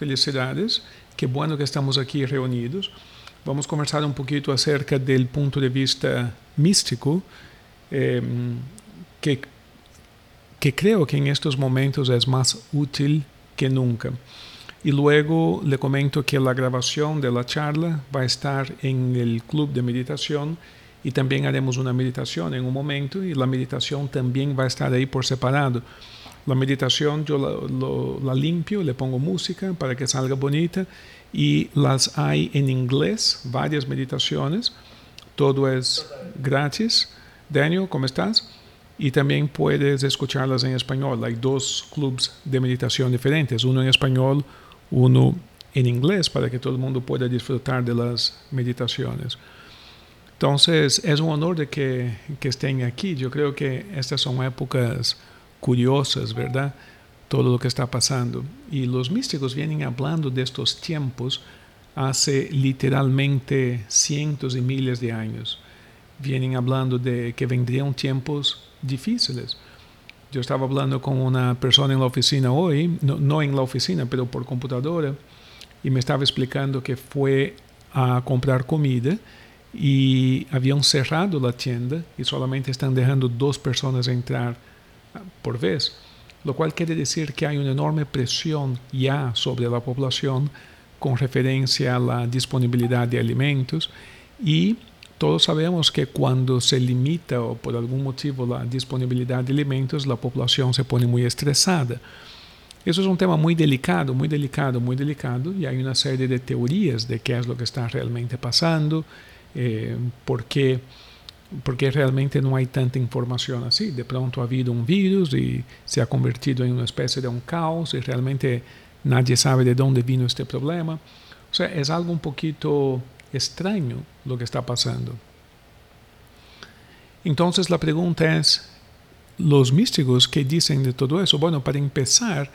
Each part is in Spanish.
felicidades. Qué bueno que estamos aquí reunidos. Vamos a conversar un poquito acerca del punto de vista místico, eh, que, que creo que en estos momentos es más útil que nunca. Y luego le comento que la grabación de la charla va a estar en el club de meditación y también haremos una meditación en un momento y la meditación también va a estar ahí por separado. La meditación yo la, limpio, le pongo música para que salga bonita y las hay en inglés, varias meditaciones. Todo es gratis. Daniel, ¿cómo estás? Y también puedes escucharlas en español. Hay dos clubs de meditación diferentes, uno en español, uno en inglés, para que todo el mundo pueda disfrutar de las meditaciones. Entonces, es un honor de que, que estén aquí. Yo creo que estas son épocas curiosas, ¿verdad? Todo lo que está pasando. Y los místicos vienen hablando de estos tiempos hace literalmente cientos y miles de años. Vienen hablando de que vendrían tiempos difíciles. Yo estaba hablando con una persona en la oficina hoy, no, no en la oficina, pero por computadora, y me estaba explicando que fue a comprar comida y habían cerrado la tienda y solamente están dejando dos personas entrar por vez, lo cual quiere decir que hay una enorme presión ya sobre la población con referencia a la disponibilidad de alimentos y todos sabemos que cuando se limita o por algún motivo la disponibilidad de alimentos, la población se pone muy estresada. Eso es un tema muy delicado, muy delicado, muy delicado, y hay una serie de teorías de qué es lo que está realmente pasando, eh, por qué porque realmente no hay tanta información así. De pronto ha habido un virus y se ha convertido en una especie de un caos y realmente nadie sabe de dónde vino este problema. O sea, es algo un poquito extraño lo que está pasando. Entonces la pregunta es, los místicos que dicen de todo eso, bueno, para empezar,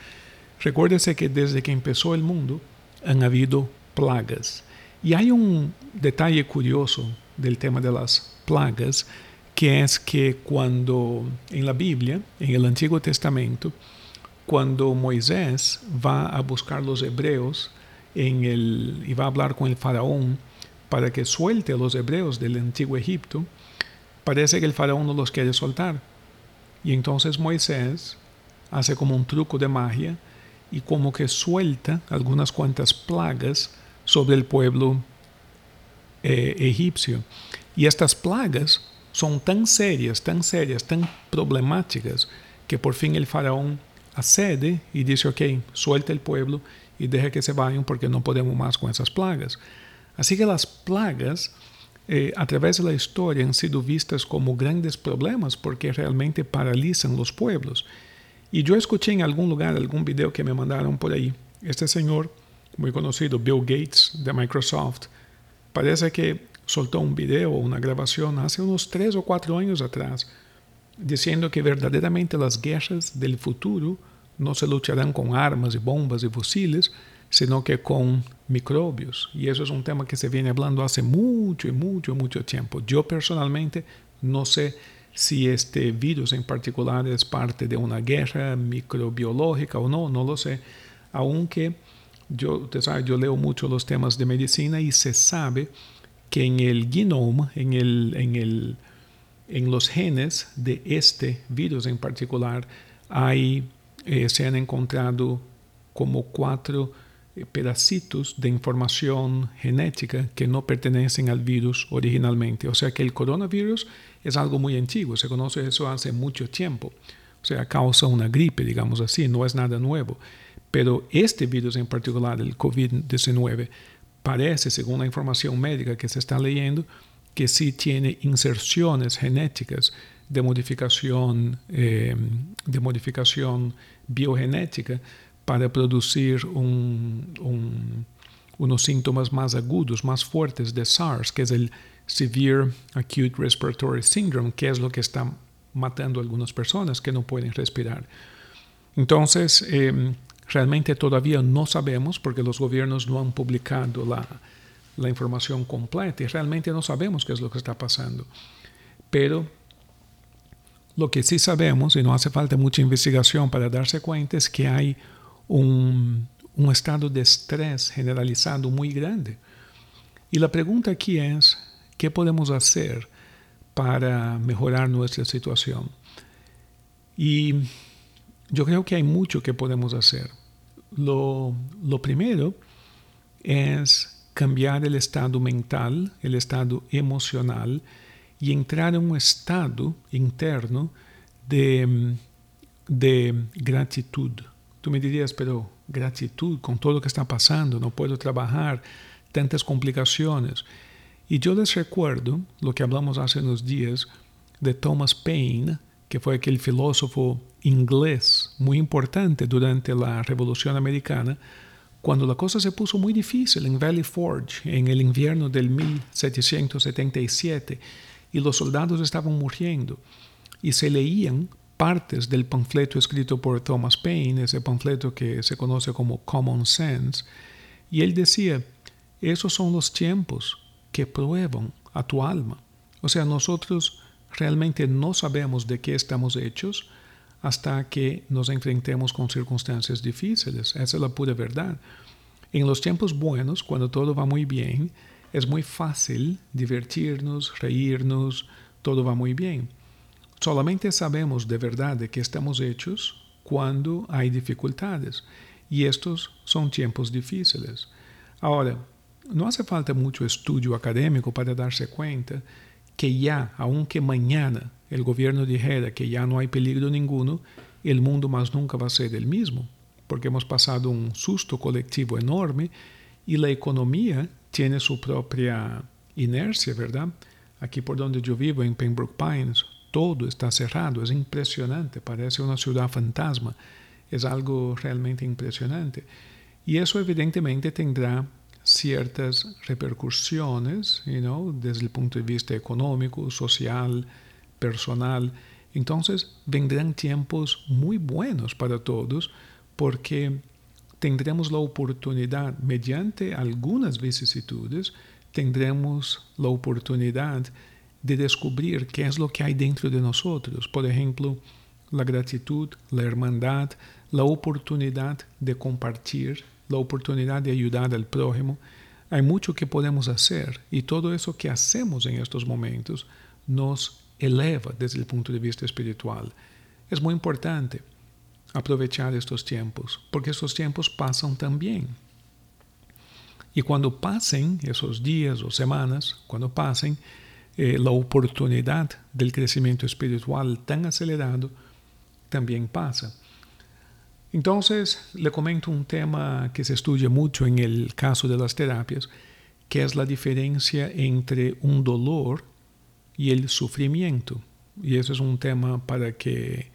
recuérdese que desde que empezó el mundo han habido plagas. Y hay un detalle curioso del tema de las plagas, que es que cuando en la Biblia, en el Antiguo Testamento, cuando Moisés va a buscar los hebreos en el, y va a hablar con el faraón para que suelte a los hebreos del antiguo Egipto, parece que el faraón no los quiere soltar. Y entonces Moisés hace como un truco de magia y como que suelta algunas cuantas plagas sobre el pueblo eh, egipcio. Y estas plagas son tan serias, tan serias, tan problemáticas, que por fin el faraón accede y dice, ok, suelta el pueblo y deja que se vayan porque no podemos más con esas plagas. Así que las plagas eh, a través de la historia han sido vistas como grandes problemas porque realmente paralizan los pueblos. Y yo escuché en algún lugar, algún video que me mandaron por ahí, este señor muy conocido, Bill Gates de Microsoft, parece que soltó un video o una grabación hace unos tres o cuatro años atrás diciendo que verdaderamente las guerras del futuro no se lucharán con armas y bombas y fusiles, sino que con microbios. Y eso es un tema que se viene hablando hace mucho y mucho, mucho tiempo. Yo personalmente no sé si este virus en particular es parte de una guerra microbiológica o no, no lo sé, aunque yo, usted sabe, yo leo mucho los temas de medicina y se sabe que en el genoma, en, el, en, el, en los genes de este virus en particular, hay, eh, se han encontrado como cuatro eh, pedacitos de información genética que no pertenecen al virus originalmente. O sea que el coronavirus es algo muy antiguo, se conoce eso hace mucho tiempo. O sea, causa una gripe, digamos así, no es nada nuevo. Pero este virus en particular, el COVID-19, parece, según la información médica que se está leyendo, que sí tiene inserciones genéticas de modificación, eh, de modificación biogenética para producir unos síntomas más agudos, más fuertes de SARS, que es el Severe Acute Respiratory Syndrome, que es lo que está matando a algunas personas que no pueden respirar. Entonces, eh, Realmente todavía no sabemos porque los gobiernos no han publicado la, la información completa y realmente no sabemos qué es lo que está pasando. Pero lo que sí sabemos, y no hace falta mucha investigación para darse cuenta, es que hay un, un estado de estrés generalizado muy grande. Y la pregunta aquí es, ¿qué podemos hacer para mejorar nuestra situación? Y yo creo que hay mucho que podemos hacer. Lo, lo primero es cambiar el estado mental, el estado emocional y entrar en un estado interno de, de gratitud. Tú me dirías, pero gratitud con todo lo que está pasando, no puedo trabajar, tantas complicaciones. Y yo les recuerdo lo que hablamos hace unos días de Thomas Paine, que fue aquel filósofo inglés muy importante durante la Revolución Americana, cuando la cosa se puso muy difícil en Valley Forge en el invierno del 1777 y los soldados estaban muriendo y se leían partes del panfleto escrito por Thomas Paine, ese panfleto que se conoce como Common Sense, y él decía, esos son los tiempos que prueban a tu alma. O sea, nosotros realmente no sabemos de qué estamos hechos, hasta que nos enfrentemos con circunstancias difíciles. Esa es la pura verdad. En los tiempos buenos, cuando todo va muy bien, es muy fácil divertirnos, reírnos, todo va muy bien. Solamente sabemos de verdad de qué estamos hechos cuando hay dificultades. Y estos son tiempos difíciles. Ahora, no hace falta mucho estudio académico para darse cuenta que ya, aunque mañana el gobierno dijera que ya no hay peligro ninguno, el mundo más nunca va a ser el mismo, porque hemos pasado un susto colectivo enorme y la economía tiene su propia inercia, ¿verdad? Aquí por donde yo vivo, en Pembroke Pines, todo está cerrado, es impresionante, parece una ciudad fantasma, es algo realmente impresionante. Y eso evidentemente tendrá ciertas repercusiones, you desde el punto de vista económico, social, personal. Entonces vendrán tiempos muy buenos para todos porque tendremos la oportunidad, mediante algunas vicisitudes, tendremos la oportunidad de descubrir qué es lo que hay dentro de nosotros. Por ejemplo, la gratitud, la hermandad, la oportunidad de compartir, la oportunidad de ayudar al prójimo. Hay mucho que podemos hacer y todo eso que hacemos en estos momentos nos eleva desde el punto de vista espiritual. Es muy importante aprovechar estos tiempos, porque estos tiempos pasan también. Y cuando pasen esos días o semanas, cuando pasen, eh, la oportunidad del crecimiento espiritual tan acelerado también pasa. Entonces, le comento un tema que se estudia mucho en el caso de las terapias, que es la diferencia entre un dolor y el sufrimiento. Y eso es un tema para que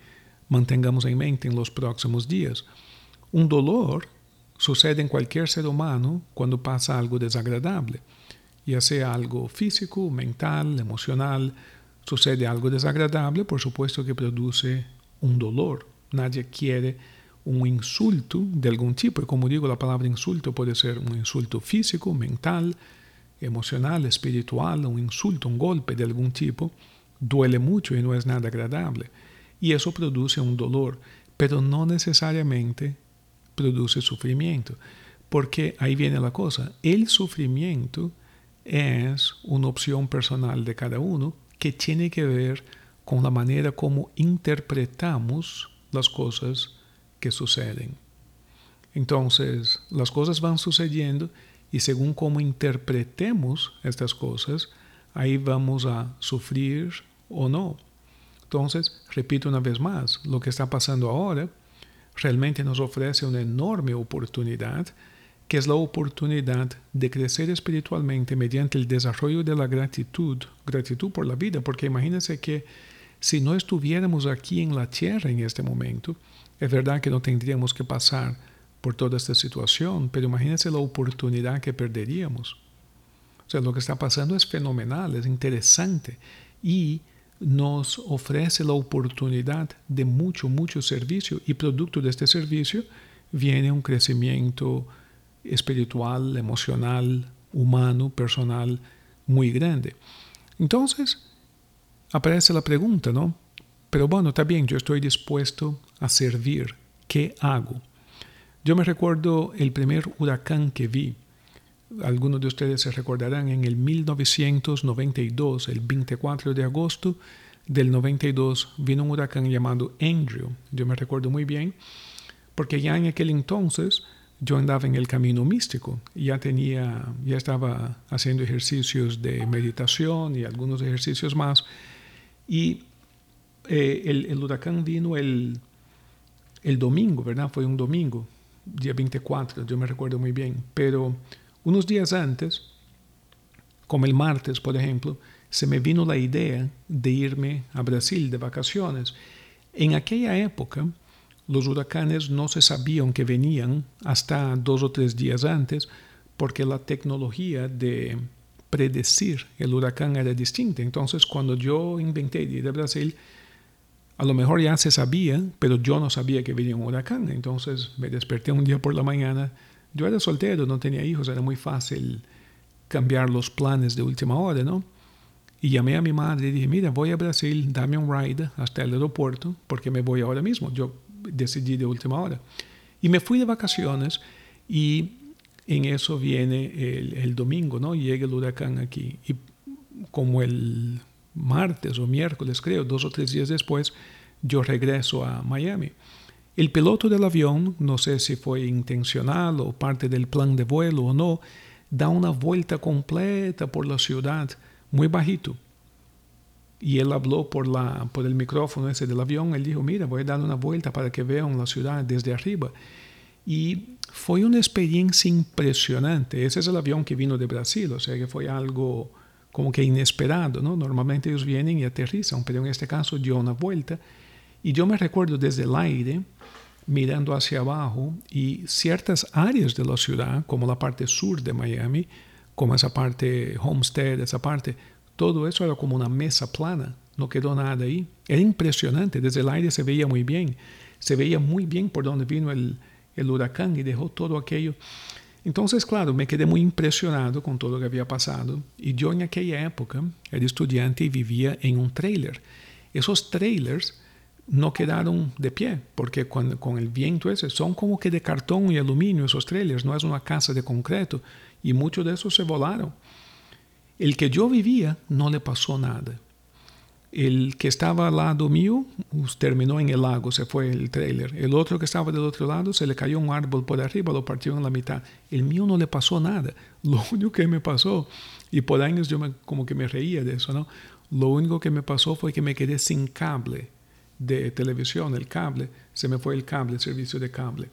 mantengamos en mente en los próximos días. Un dolor sucede en cualquier ser humano cuando pasa algo desagradable, ya sea algo físico, mental, emocional. Sucede algo desagradable, por supuesto que produce un dolor. Nadie quiere un insulto de algún tipo. Y como digo, la palabra insulto puede ser un insulto físico, mental, emocional, espiritual, un insulto, un golpe de algún tipo, duele mucho y no es nada agradable. Y eso produce un dolor, pero no necesariamente produce sufrimiento, porque ahí viene la cosa. El sufrimiento es una opción personal de cada uno que tiene que ver con la manera como interpretamos las cosas que suceden. Entonces, las cosas van sucediendo y según cómo interpretemos estas cosas, ahí vamos a sufrir o no. Entonces, repito una vez más, lo que está pasando ahora realmente nos ofrece una enorme oportunidad, que es la oportunidad de crecer espiritualmente mediante el desarrollo de la gratitud, gratitud por la vida, porque imagínense que si no estuviéramos aquí en la tierra en este momento, es verdad que no tendríamos que pasar por toda esta situación, pero imagínense la oportunidad que perderíamos. O sea, lo que está pasando es fenomenal, es interesante y nos ofrece la oportunidad de mucho, mucho servicio y producto de este servicio viene un crecimiento espiritual, emocional, humano, personal muy grande. Entonces, aparece la pregunta, ¿no? Pero bueno, está bien, yo estoy dispuesto a servir. ¿Qué hago? Yo me recuerdo el primer huracán que vi. Algunos de ustedes se recordarán en el 1992, el 24 de agosto del 92, vino un huracán llamado Andrew. Yo me recuerdo muy bien porque ya en aquel entonces yo andaba en el camino místico, ya tenía, ya estaba haciendo ejercicios de meditación y algunos ejercicios más. Y eh, el, huracán vino el, el domingo, ¿verdad? Fue un domingo, día 24, yo me recuerdo muy bien. Pero unos días antes, como el martes, por ejemplo, se me vino la idea de irme a Brasil de vacaciones. En aquella época, los huracanes no se sabían que venían hasta dos o tres días antes porque la tecnología de predecir el huracán era distinta. Entonces, cuando yo inventé ir a Brasil, a lo mejor ya se sabía, pero yo no sabía que venía un huracán. Entonces me desperté un día por la mañana. Yo era soltero, no tenía hijos, era muy fácil cambiar los planes de última hora, ¿no? Y llamé a mi madre y dije, mira, voy a Brasil, dame un ride hasta el aeropuerto porque me voy ahora mismo. Yo decidí de última hora. Y me fui de vacaciones y en eso viene el, domingo, ¿no? Llega el huracán aquí. Y como el martes o miércoles, creo, dos o tres días después, yo regreso a Miami. El piloto del avión, no sé si fue intencional o parte del plan de vuelo o no, da una vuelta completa por la ciudad, muy bajito y él habló por, la, por el micrófono ese del avión, él dijo, mira, voy a dar una vuelta para que vean la ciudad desde arriba. Y fue una experiencia impresionante. Ese es el avión que vino de Brasil, o sea que fue algo como que inesperado, ¿no? Normalmente ellos vienen y aterrizan, pero en este caso dio una vuelta. Y yo me recuerdo desde el aire, mirando hacia abajo, y ciertas áreas de la ciudad, como la parte sur de Miami, como esa parte Homestead, esa parte, todo eso era como una mesa plana, no quedó nada ahí. Era impresionante, desde el aire se veía muy bien, se veía muy bien por donde vino el, el huracán y dejó todo aquello. Entonces, claro, me quedé muy impresionado con todo lo que había pasado. Y yo en aquella época era estudiante y vivía en un trailer. Esos trailers no quedaron de pie, porque con, con el viento son como que de cartón y aluminio esos trailers, no es una casa de concreto. Y muchos de se volaron. El que yo vivía no le pasó nada. El que estaba al lado mío terminó en el lago, se fue el trailer. El otro que estaba del otro lado se le cayó un árbol por arriba, lo partió en la mitad. El mío no le pasó nada. Lo único que me pasó, y por años yo como que me reía de eso, ¿no? Lo único que me pasó fue que me quedé sin cable de televisión, el cable, se me fue el cable, el servicio de cable.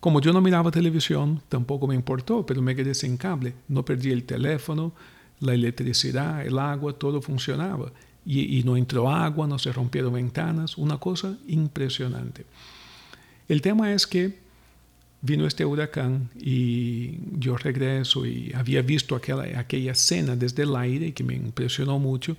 Como yo no miraba televisión, tampoco me importó, pero me quedé sin cable. No perdí el teléfono, la electricidad, el agua, todo funcionaba. Y, no entró agua, no se rompieron ventanas, una cosa impresionante. El tema es que vino este huracán y yo regreso y había visto aquella, aquella escena desde el aire que me impresionó mucho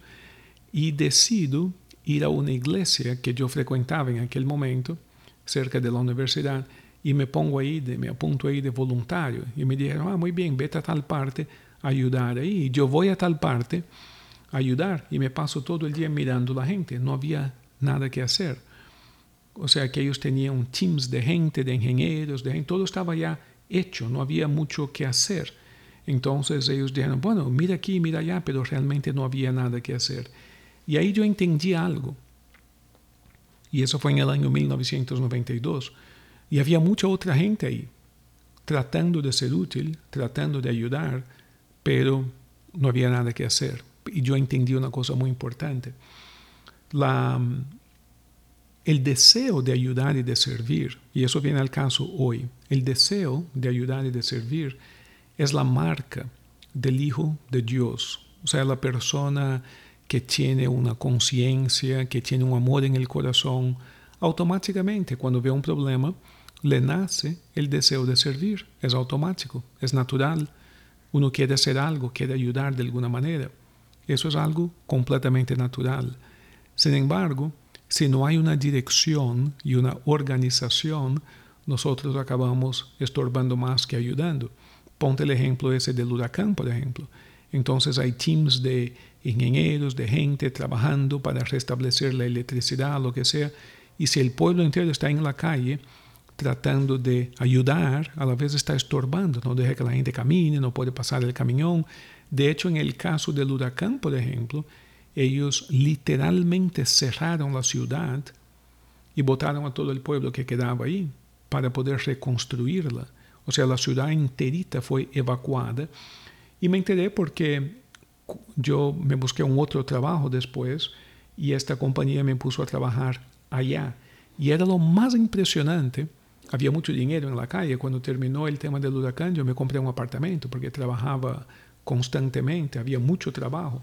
y decido ir a una iglesia que yo frecuentaba en aquel momento, cerca de la universidad, y me pongo ahí, de, me apunto ahí de voluntario. Y me dijeron, ah, muy bien, vete a tal parte, ayudar ahí. Yo voy a tal parte a ayudar y me paso todo el día mirando la gente. No había nada que hacer. O sea que ellos tenían teams de gente, de ingenieros, de todo estaba ya hecho, no había mucho que hacer. Entonces ellos dijeron, bueno, mira aquí, mira allá, pero realmente no había nada que hacer. Y ahí yo entendí algo. Y eso fue en el año 1992. Y había mucha otra gente ahí, tratando de ser útil, tratando de ayudar, pero no había nada que hacer. Y yo entendí una cosa muy importante. La, el deseo de ayudar y de servir, y eso viene al caso hoy, el deseo de ayudar y de servir es la marca del Hijo de Dios, o sea, la persona que tiene una conciencia, que tiene un amor en el corazón, automáticamente cuando ve un problema, le nace el deseo de servir, es automático, es natural. Uno quiere hacer algo, quiere ayudar de alguna manera. Eso es algo completamente natural. Sin embargo, si no hay una dirección y una organización, nosotros acabamos estorbando más que ayudando. Ponte el ejemplo ese del huracán, por ejemplo. Entonces hay teams de ingenieros, de gente trabajando para restablecer la electricidad, lo que sea. Y si el pueblo entero está en la calle, tratando de ayudar, a la vez está estorbando, no deja que la gente camine, no puede pasar el camión. De hecho, en el caso del huracán, por ejemplo, ellos literalmente cerraron la ciudad y botaron a todo el pueblo que quedaba ahí para poder reconstruirla. O sea, la ciudad enterita fue evacuada. Y me enteré porque yo me busqué un otro trabajo después y esta compañía me puso a trabajar allá. Y era lo más impresionante. Había mucho dinero en la calle. Cuando terminó el tema del huracán, yo me compré un apartamento porque trabajaba constantemente, había mucho trabajo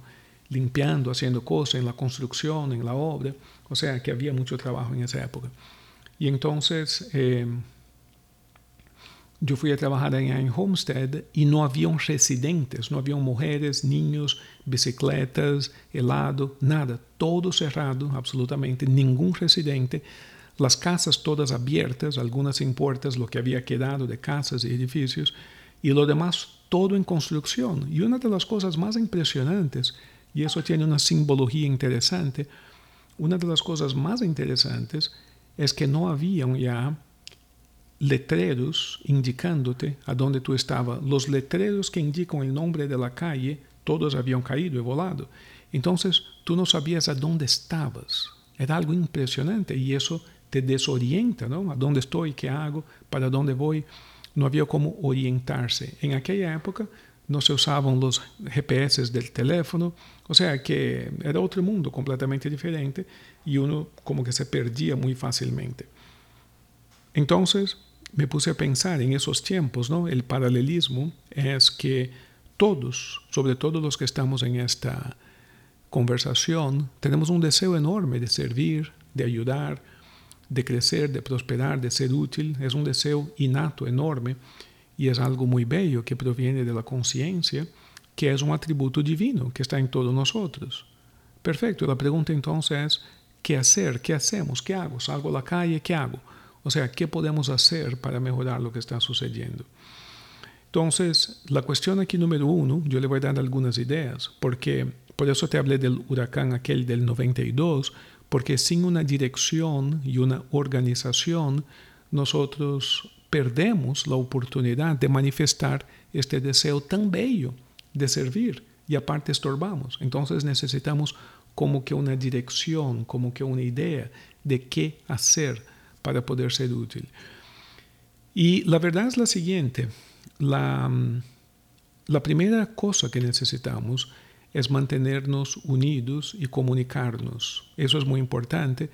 limpiando, haciendo cosas en la construcción, en la obra. O sea que había mucho trabajo en esa época. Y entonces eh, yo fui a trabajar en Homestead y no había residentes, no había mujeres, niños, bicicletas, helado, nada. Todo cerrado, absolutamente, ningún residente. Las casas todas abiertas, algunas sin puertas, lo que había quedado de casas y edificios, y lo demás todo en construcción. Y una de las cosas más impresionantes y eso tiene una simbología interesante. Una de las cosas más interesantes es que no había ya letreros indicándote a dónde tú estabas. Los letreros que indican el nombre de la calle, todos habían caído y volado. Entonces tú no sabías a dónde estabas. Era algo impresionante y eso te desorienta, ¿no? ¿A dónde estoy? ¿Qué hago? ¿Para dónde voy? No había cómo orientarse. En aquella época no se usaban los GPS del teléfono, o sea que era otro mundo completamente diferente y uno como que se perdía muy fácilmente. Entonces me puse a pensar en esos tiempos, ¿no? El paralelismo es que todos, sobre todo los que estamos en esta conversación, tenemos un deseo enorme de servir, de ayudar, de crecer, de prosperar, de ser útil. Es un deseo innato, enorme y es algo muy bello que proviene de la conciencia, que es un atributo divino que está en todos nosotros. Perfecto, la pregunta entonces es, ¿qué hacer? ¿Qué hacemos? ¿Qué hago? ¿Salgo a la calle? ¿Qué hago? O sea, ¿qué podemos hacer para mejorar lo que está sucediendo? Entonces, la cuestión aquí número uno, yo le voy a dar algunas ideas, porque por eso te hablé del huracán aquel del 92, porque sin una dirección y una organización, nosotros perdemos la oportunidad de manifestar este deseo tan bello de servir y aparte estorbamos. Entonces necesitamos como que una dirección, como que una idea de qué hacer para poder ser útil. Y la verdad es la siguiente, la, la primera cosa que necesitamos es mantenernos unidos y comunicarnos. Eso es muy importante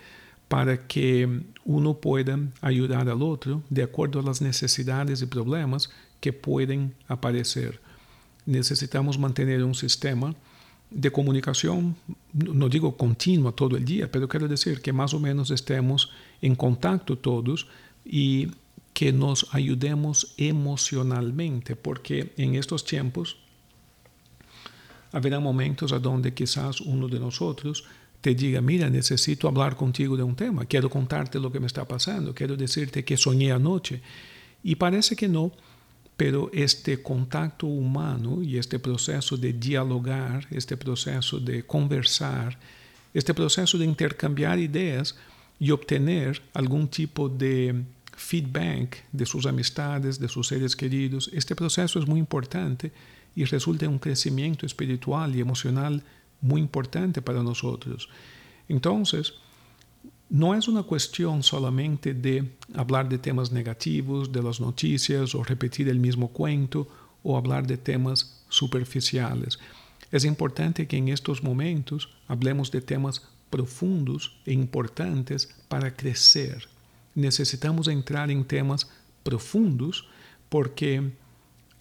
para que uno pueda ayudar al otro de acuerdo a las necesidades y problemas que pueden aparecer. Necesitamos mantener un sistema de comunicación, no digo continua todo el día, pero quiero decir que más o menos estemos en contacto todos y que nos ayudemos emocionalmente, porque en estos tiempos habrá momentos a donde quizás uno de nosotros te diga, mira, necesito hablar contigo de un tema, quiero contarte lo que me está pasando, quiero decirte que soñé anoche. Y parece que no, pero este contacto humano y este proceso de dialogar, este proceso de conversar, este proceso de intercambiar ideas y obtener algún tipo de feedback de sus amistades, de sus seres queridos, este proceso es muy importante y resulta en un crecimiento espiritual y emocional muy importante para nosotros. Entonces, no es una cuestión solamente de hablar de temas negativos, de las noticias, o repetir el mismo cuento, o hablar de temas superficiales. Es importante que en estos momentos hablemos de temas profundos e importantes para crecer. Necesitamos entrar en temas profundos porque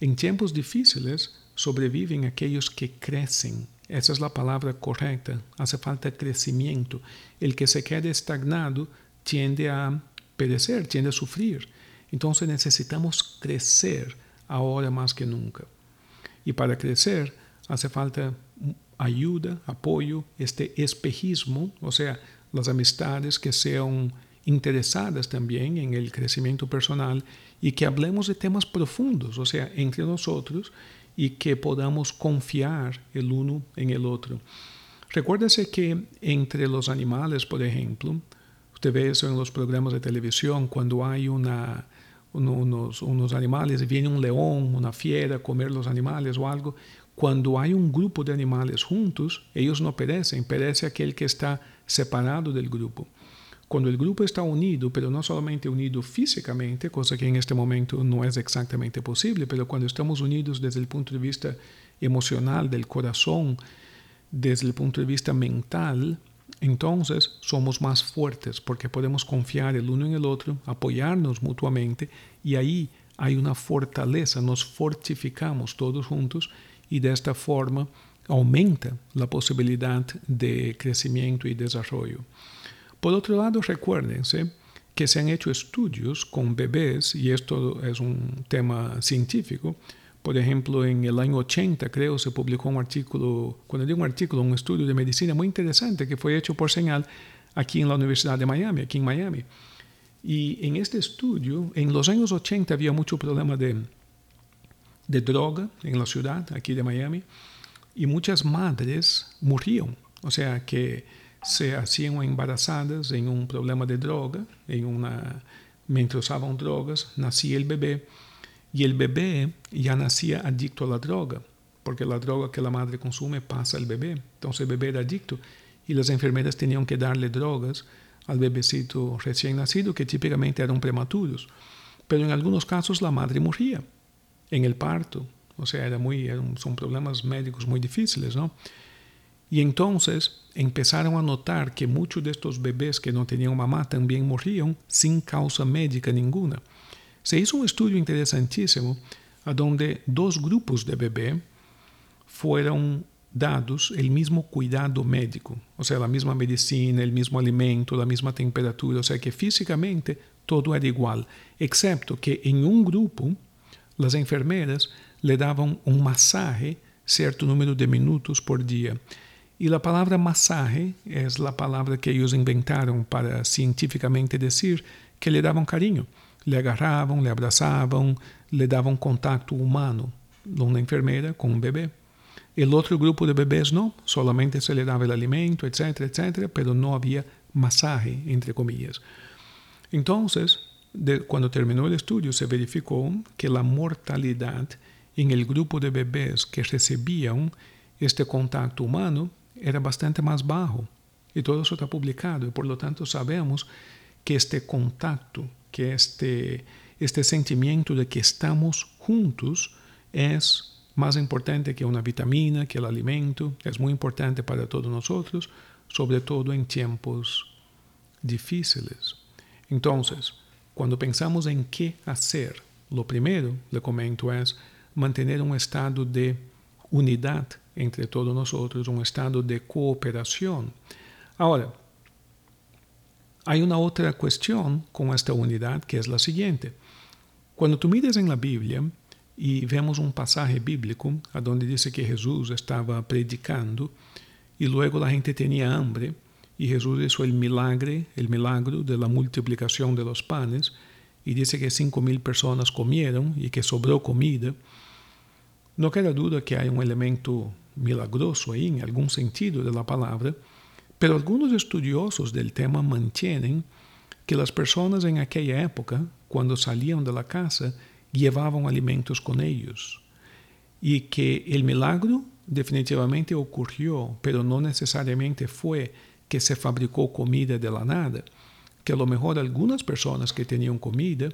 en tiempos difíciles sobreviven aquellos que crecen, esa es la palabra correcta. Hace falta crecimiento. El que se quede estagnado tiende a perecer, tiende a sufrir. Entonces necesitamos crecer ahora más que nunca. Y para crecer hace falta ayuda, apoyo, este espejismo, o sea, las amistades que sean interesadas también en el crecimiento personal y que hablemos de temas profundos, o sea, entre nosotros y que podamos confiar el uno en el otro. Recuérdese que entre los animales, por ejemplo, Usted ve eso en los programas de televisión cuando hay unos, unos animales viene un león, una fiera a comer los animales o algo. Cuando hay un grupo de animales juntos, ellos no perecen, perece aquel que está separado del grupo. Cuando el grupo está unido, pero no solamente unido físicamente, cosa que en este momento no es exactamente posible, pero cuando estamos unidos desde el punto de vista emocional, del corazón, desde el punto de vista mental, entonces somos más fuertes porque podemos confiar el uno en el otro, apoyarnos mutuamente y ahí hay una fortaleza, nos fortificamos todos juntos y de esta forma aumenta la posibilidad de crecimiento y desarrollo. Por otro lado, recuérdense que se han hecho estudios con bebés, y esto es un tema científico. Por ejemplo, en el año 80, creo, se publicó un artículo, cuando digo un artículo, un estudio de medicina muy interesante que fue hecho por señal aquí en la Universidad de Miami, aquí en Miami. Y en este estudio, en los años 80 había mucho problema de, de droga en la ciudad, aquí de Miami, y muchas madres murieron. O sea que se hacían embarazadas en un problema de droga, en una, mientras usaban drogas, nacía el bebé y el bebé ya nacía adicto a la droga, porque la droga que la madre consume pasa al bebé. Entonces el bebé era adicto y las enfermeras tenían que darle drogas al bebecito recién nacido, que típicamente eran prematuros. Pero en algunos casos la madre moría en el parto. O sea, era muy, son problemas médicos muy difíciles, ¿no? Y entonces empezaron a notar que muchos de bebés que no tenían mamá también morían sin causa médica ninguna. Se hizo un estudio interesantísimo a donde dos grupos de bebé fueron dados el mismo cuidado médico, o sea, la misma medicina, el mismo alimento, la misma temperatura, o sea que físicamente todo era igual, excepto que en un grupo las enfermeras le daban un masaje cierto número de minutos por día y la palabra masaje es la palabra que ellos inventaron para científicamente decir que le daban cariño. Le agarraban, le abrazaban, le daban contacto humano. Una enfermera con un bebé. El otro grupo de bebés no, solamente se le daba el alimento, etcétera, etcétera, pero no había masaje, entre comillas. Entonces, cuando terminó el estudio, se verificó que la mortalidad en el grupo de bebés que recibían este contacto humano era bastante más bajo. Y todo eso está publicado y por lo tanto sabemos que este contacto, que este, este sentimiento de que estamos juntos es más importante que una vitamina, que el alimento, es muy importante para todos nosotros, sobre todo en tiempos difíciles. Entonces, cuando pensamos en qué hacer, lo primero, le comento, es mantener un estado de unidad entre todos nosotros, un estado de cooperación. Ahora, hay una otra cuestión con esta unidad que es la siguiente. Cuando tú miras en la Biblia y vemos un pasaje bíblico a donde dice que Jesús estaba predicando y luego la gente tenía hambre y Jesús hizo el milagro, el milagro de la multiplicación de los panes y dice que cinco mil personas comieron y que sobró comida. No queda duda que hay un elemento milagroso ahí en algún sentido de la palabra, pero algunos estudiosos del tema mantienen que las personas en aquella época, cuando salían de la casa, llevaban alimentos con ellos y que el milagro definitivamente ocurrió, pero no necesariamente fue que se fabricó comida de la nada, que a lo mejor algunas personas que tenían comida,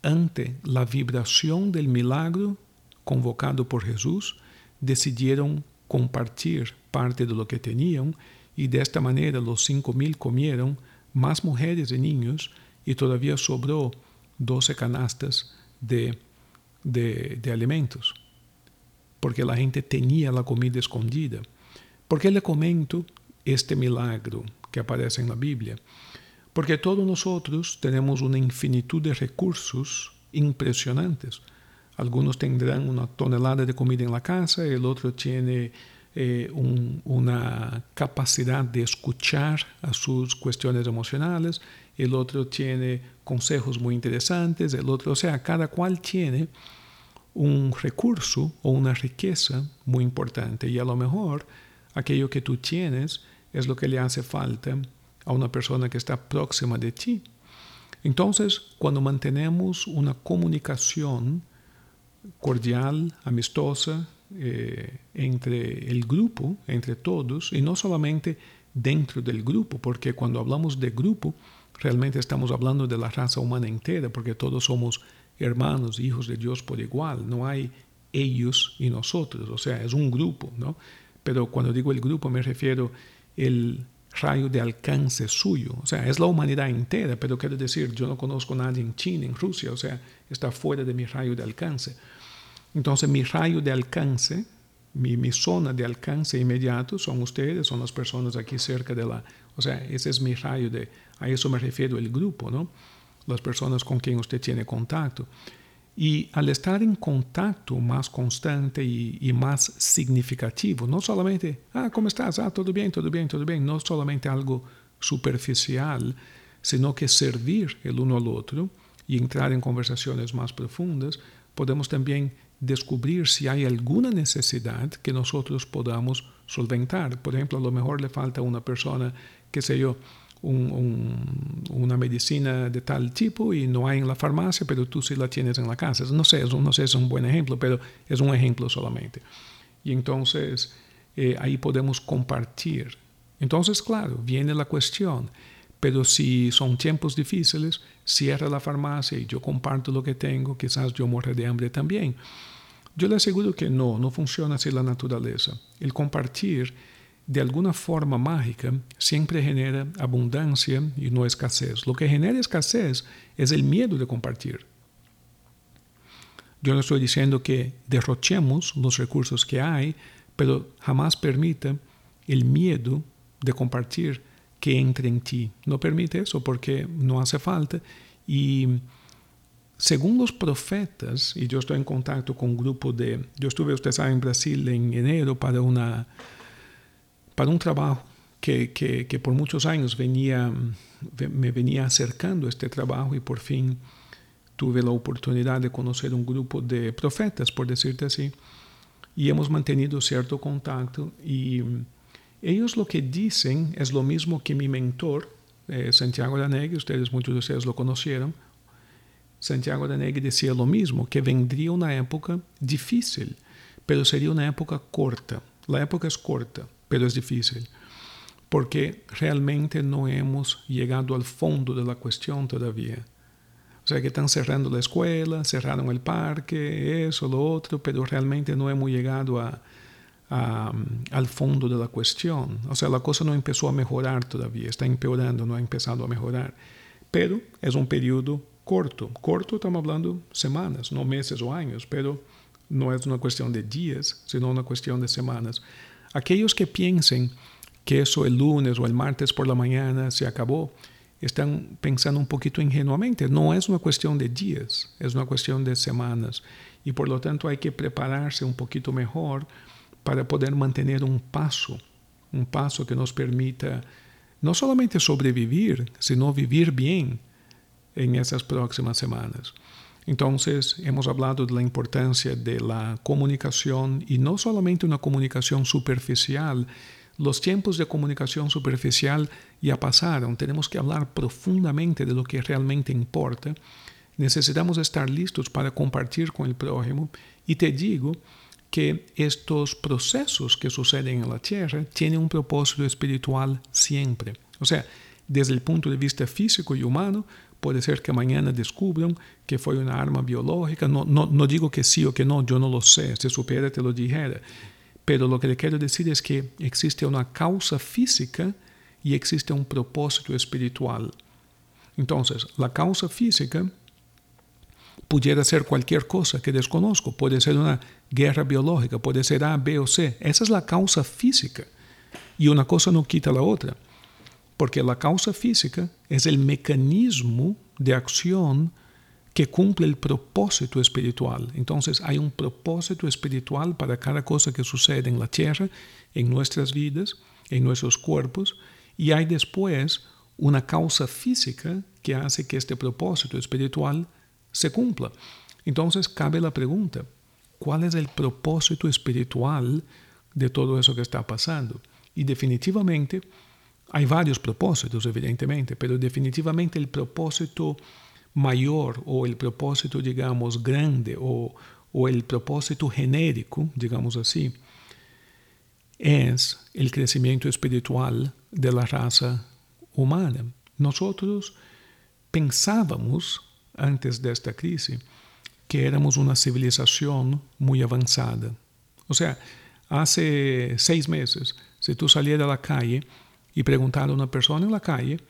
ante la vibración del milagro convocado por Jesús, decidieron compartir parte de lo que tenían y de esta manera cinco mil comieron más mujeres y niños y todavía sobró doce canastas de, de, de, alimentos, porque la gente tenía la comida escondida. ¿Por qué le comento este milagro que aparece en la Biblia? Porque todos nosotros tenemos una infinitud de recursos impresionantes. Algunos tendrán una tonelada de comida en la casa, el otro tiene eh, una capacidad de escuchar a sus cuestiones emocionales, el otro tiene consejos muy interesantes, el otro, o sea, cada cual tiene un recurso o una riqueza muy importante y a lo mejor aquello que tú tienes es lo que le hace falta a una persona que está próxima de ti. Entonces, cuando mantenemos una comunicación cordial, amistosa, eh, entre el grupo, entre todos, y no solamente dentro del grupo, porque cuando hablamos de grupo, realmente estamos hablando de la raza humana entera, porque todos somos hermanos, hijos de Dios por igual, no hay ellos y nosotros, o sea, es un grupo, ¿no? Pero cuando digo el grupo me refiero el rayo de alcance suyo, o sea, es la humanidad entera, pero quiero decir, yo no conozco a nadie en China, en Rusia, o sea, está fuera de mi rayo de alcance. Entonces, mi rayo de alcance, mi, mi zona de alcance inmediato son ustedes, son las personas aquí cerca de la, o sea, ese es mi rayo de, a eso me refiero el grupo, ¿no? Las personas con quien usted tiene contacto. Y al estar en contacto más constante y, más significativo, no solamente, ah, ¿cómo estás? Ah, todo bien, todo bien, todo bien, no solamente algo superficial, sino que servir el uno al otro y entrar en conversaciones más profundas, podemos también descubrir si hay alguna necesidad que nosotros podamos solventar. Por ejemplo, a lo mejor le falta a una persona, qué sé yo, una medicina de tal tipo y no hay en la farmacia, pero tú sí la tienes en la casa. No sé, no sé si es un buen ejemplo, pero es un ejemplo solamente. Y entonces eh, ahí podemos compartir. Entonces, claro, viene la cuestión, pero si son tiempos difíciles, cierra la farmacia y yo comparto lo que tengo, quizás yo muera de hambre también. Yo le aseguro que no, no funciona así la naturaleza. El compartir de alguna forma mágica, siempre genera abundancia y no escasez. Lo que genera escasez es el miedo de compartir. Yo no estoy diciendo que derrochemos los recursos que hay, pero jamás permita el miedo de compartir que entre en ti. No permite eso porque no hace falta. Y según los profetas, y yo estoy en contacto con un grupo de, yo estuve, usted sabe, en Brasil en enero para una para un trabajo que, que, por muchos años venía, me venía acercando a este trabajo y por fin tuve la oportunidad de conocer un grupo de profetas, por decirte así, y hemos mantenido cierto contacto y ellos lo que dicen es lo mismo que mi mentor, eh, Santiago Danegui, ustedes, muchos de ustedes lo conocieron, Santiago Danegui decía lo mismo, que vendría una época difícil, pero sería una época corta. La época es corta pero es difícil, porque realmente no hemos llegado al fondo de la cuestión todavía. O sea que están cerrando la escuela, cerraron el parque, eso, lo otro, pero realmente no hemos llegado a, al fondo de la cuestión. O sea, la cosa no empezó a mejorar todavía, está empeorando, no ha empezado a mejorar. Pero es un periodo corto. Corto estamos hablando semanas, no meses o años, pero no es una cuestión de días, sino una cuestión de semanas. Aquellos que piensen que eso el lunes o el martes por la mañana se acabó, están pensando un poquito ingenuamente. No es una cuestión de días, es una cuestión de semanas. Y por lo tanto hay que prepararse un poquito mejor para poder mantener un paso, un paso que nos permita no solamente sobrevivir, sino vivir bien en esas próximas semanas. Entonces, hemos hablado de la importancia de la comunicación y no solamente una comunicación superficial. Los tiempos de comunicación superficial ya pasaron. Tenemos que hablar profundamente de lo que realmente importa. Necesitamos estar listos para compartir con el prójimo. Y te digo que estos procesos que suceden en la tierra tienen un propósito espiritual siempre. O sea, desde el punto de vista físico y humano, Puede ser que mañana descubran que fue una arma biológica. No, no, no digo que sí o que no, yo no lo sé. Si supiera, te lo dijera. Pero lo que le quiero decir es que existe una causa física y existe un propósito espiritual. Entonces, la causa física pudiera ser cualquier cosa que desconozco. Puede ser una guerra biológica, puede ser A, B o C. Esa es la causa física. Y una cosa no quita la otra porque la causa física es el mecanismo de acción que cumple el propósito espiritual. Entonces hay un propósito espiritual para cada cosa que sucede en la tierra, en nuestras vidas, en nuestros cuerpos, y hay después una causa física que hace que este propósito espiritual se cumpla. Entonces cabe la pregunta, ¿cuál es el propósito espiritual de todo eso que está pasando? Y definitivamente Hay varios propósitos, evidentemente, pero definitivamente el propósito mayor o el propósito, digamos, grande o, o propósito genérico, digamos así, es el crecimiento espiritual de la raza humana. Nosotros pensábamos, antes de esta crisis, que éramos una civilización muy avanzada. O sea, hace seis meses, si tú salieras a la calle y preguntaras a una persona en la calle,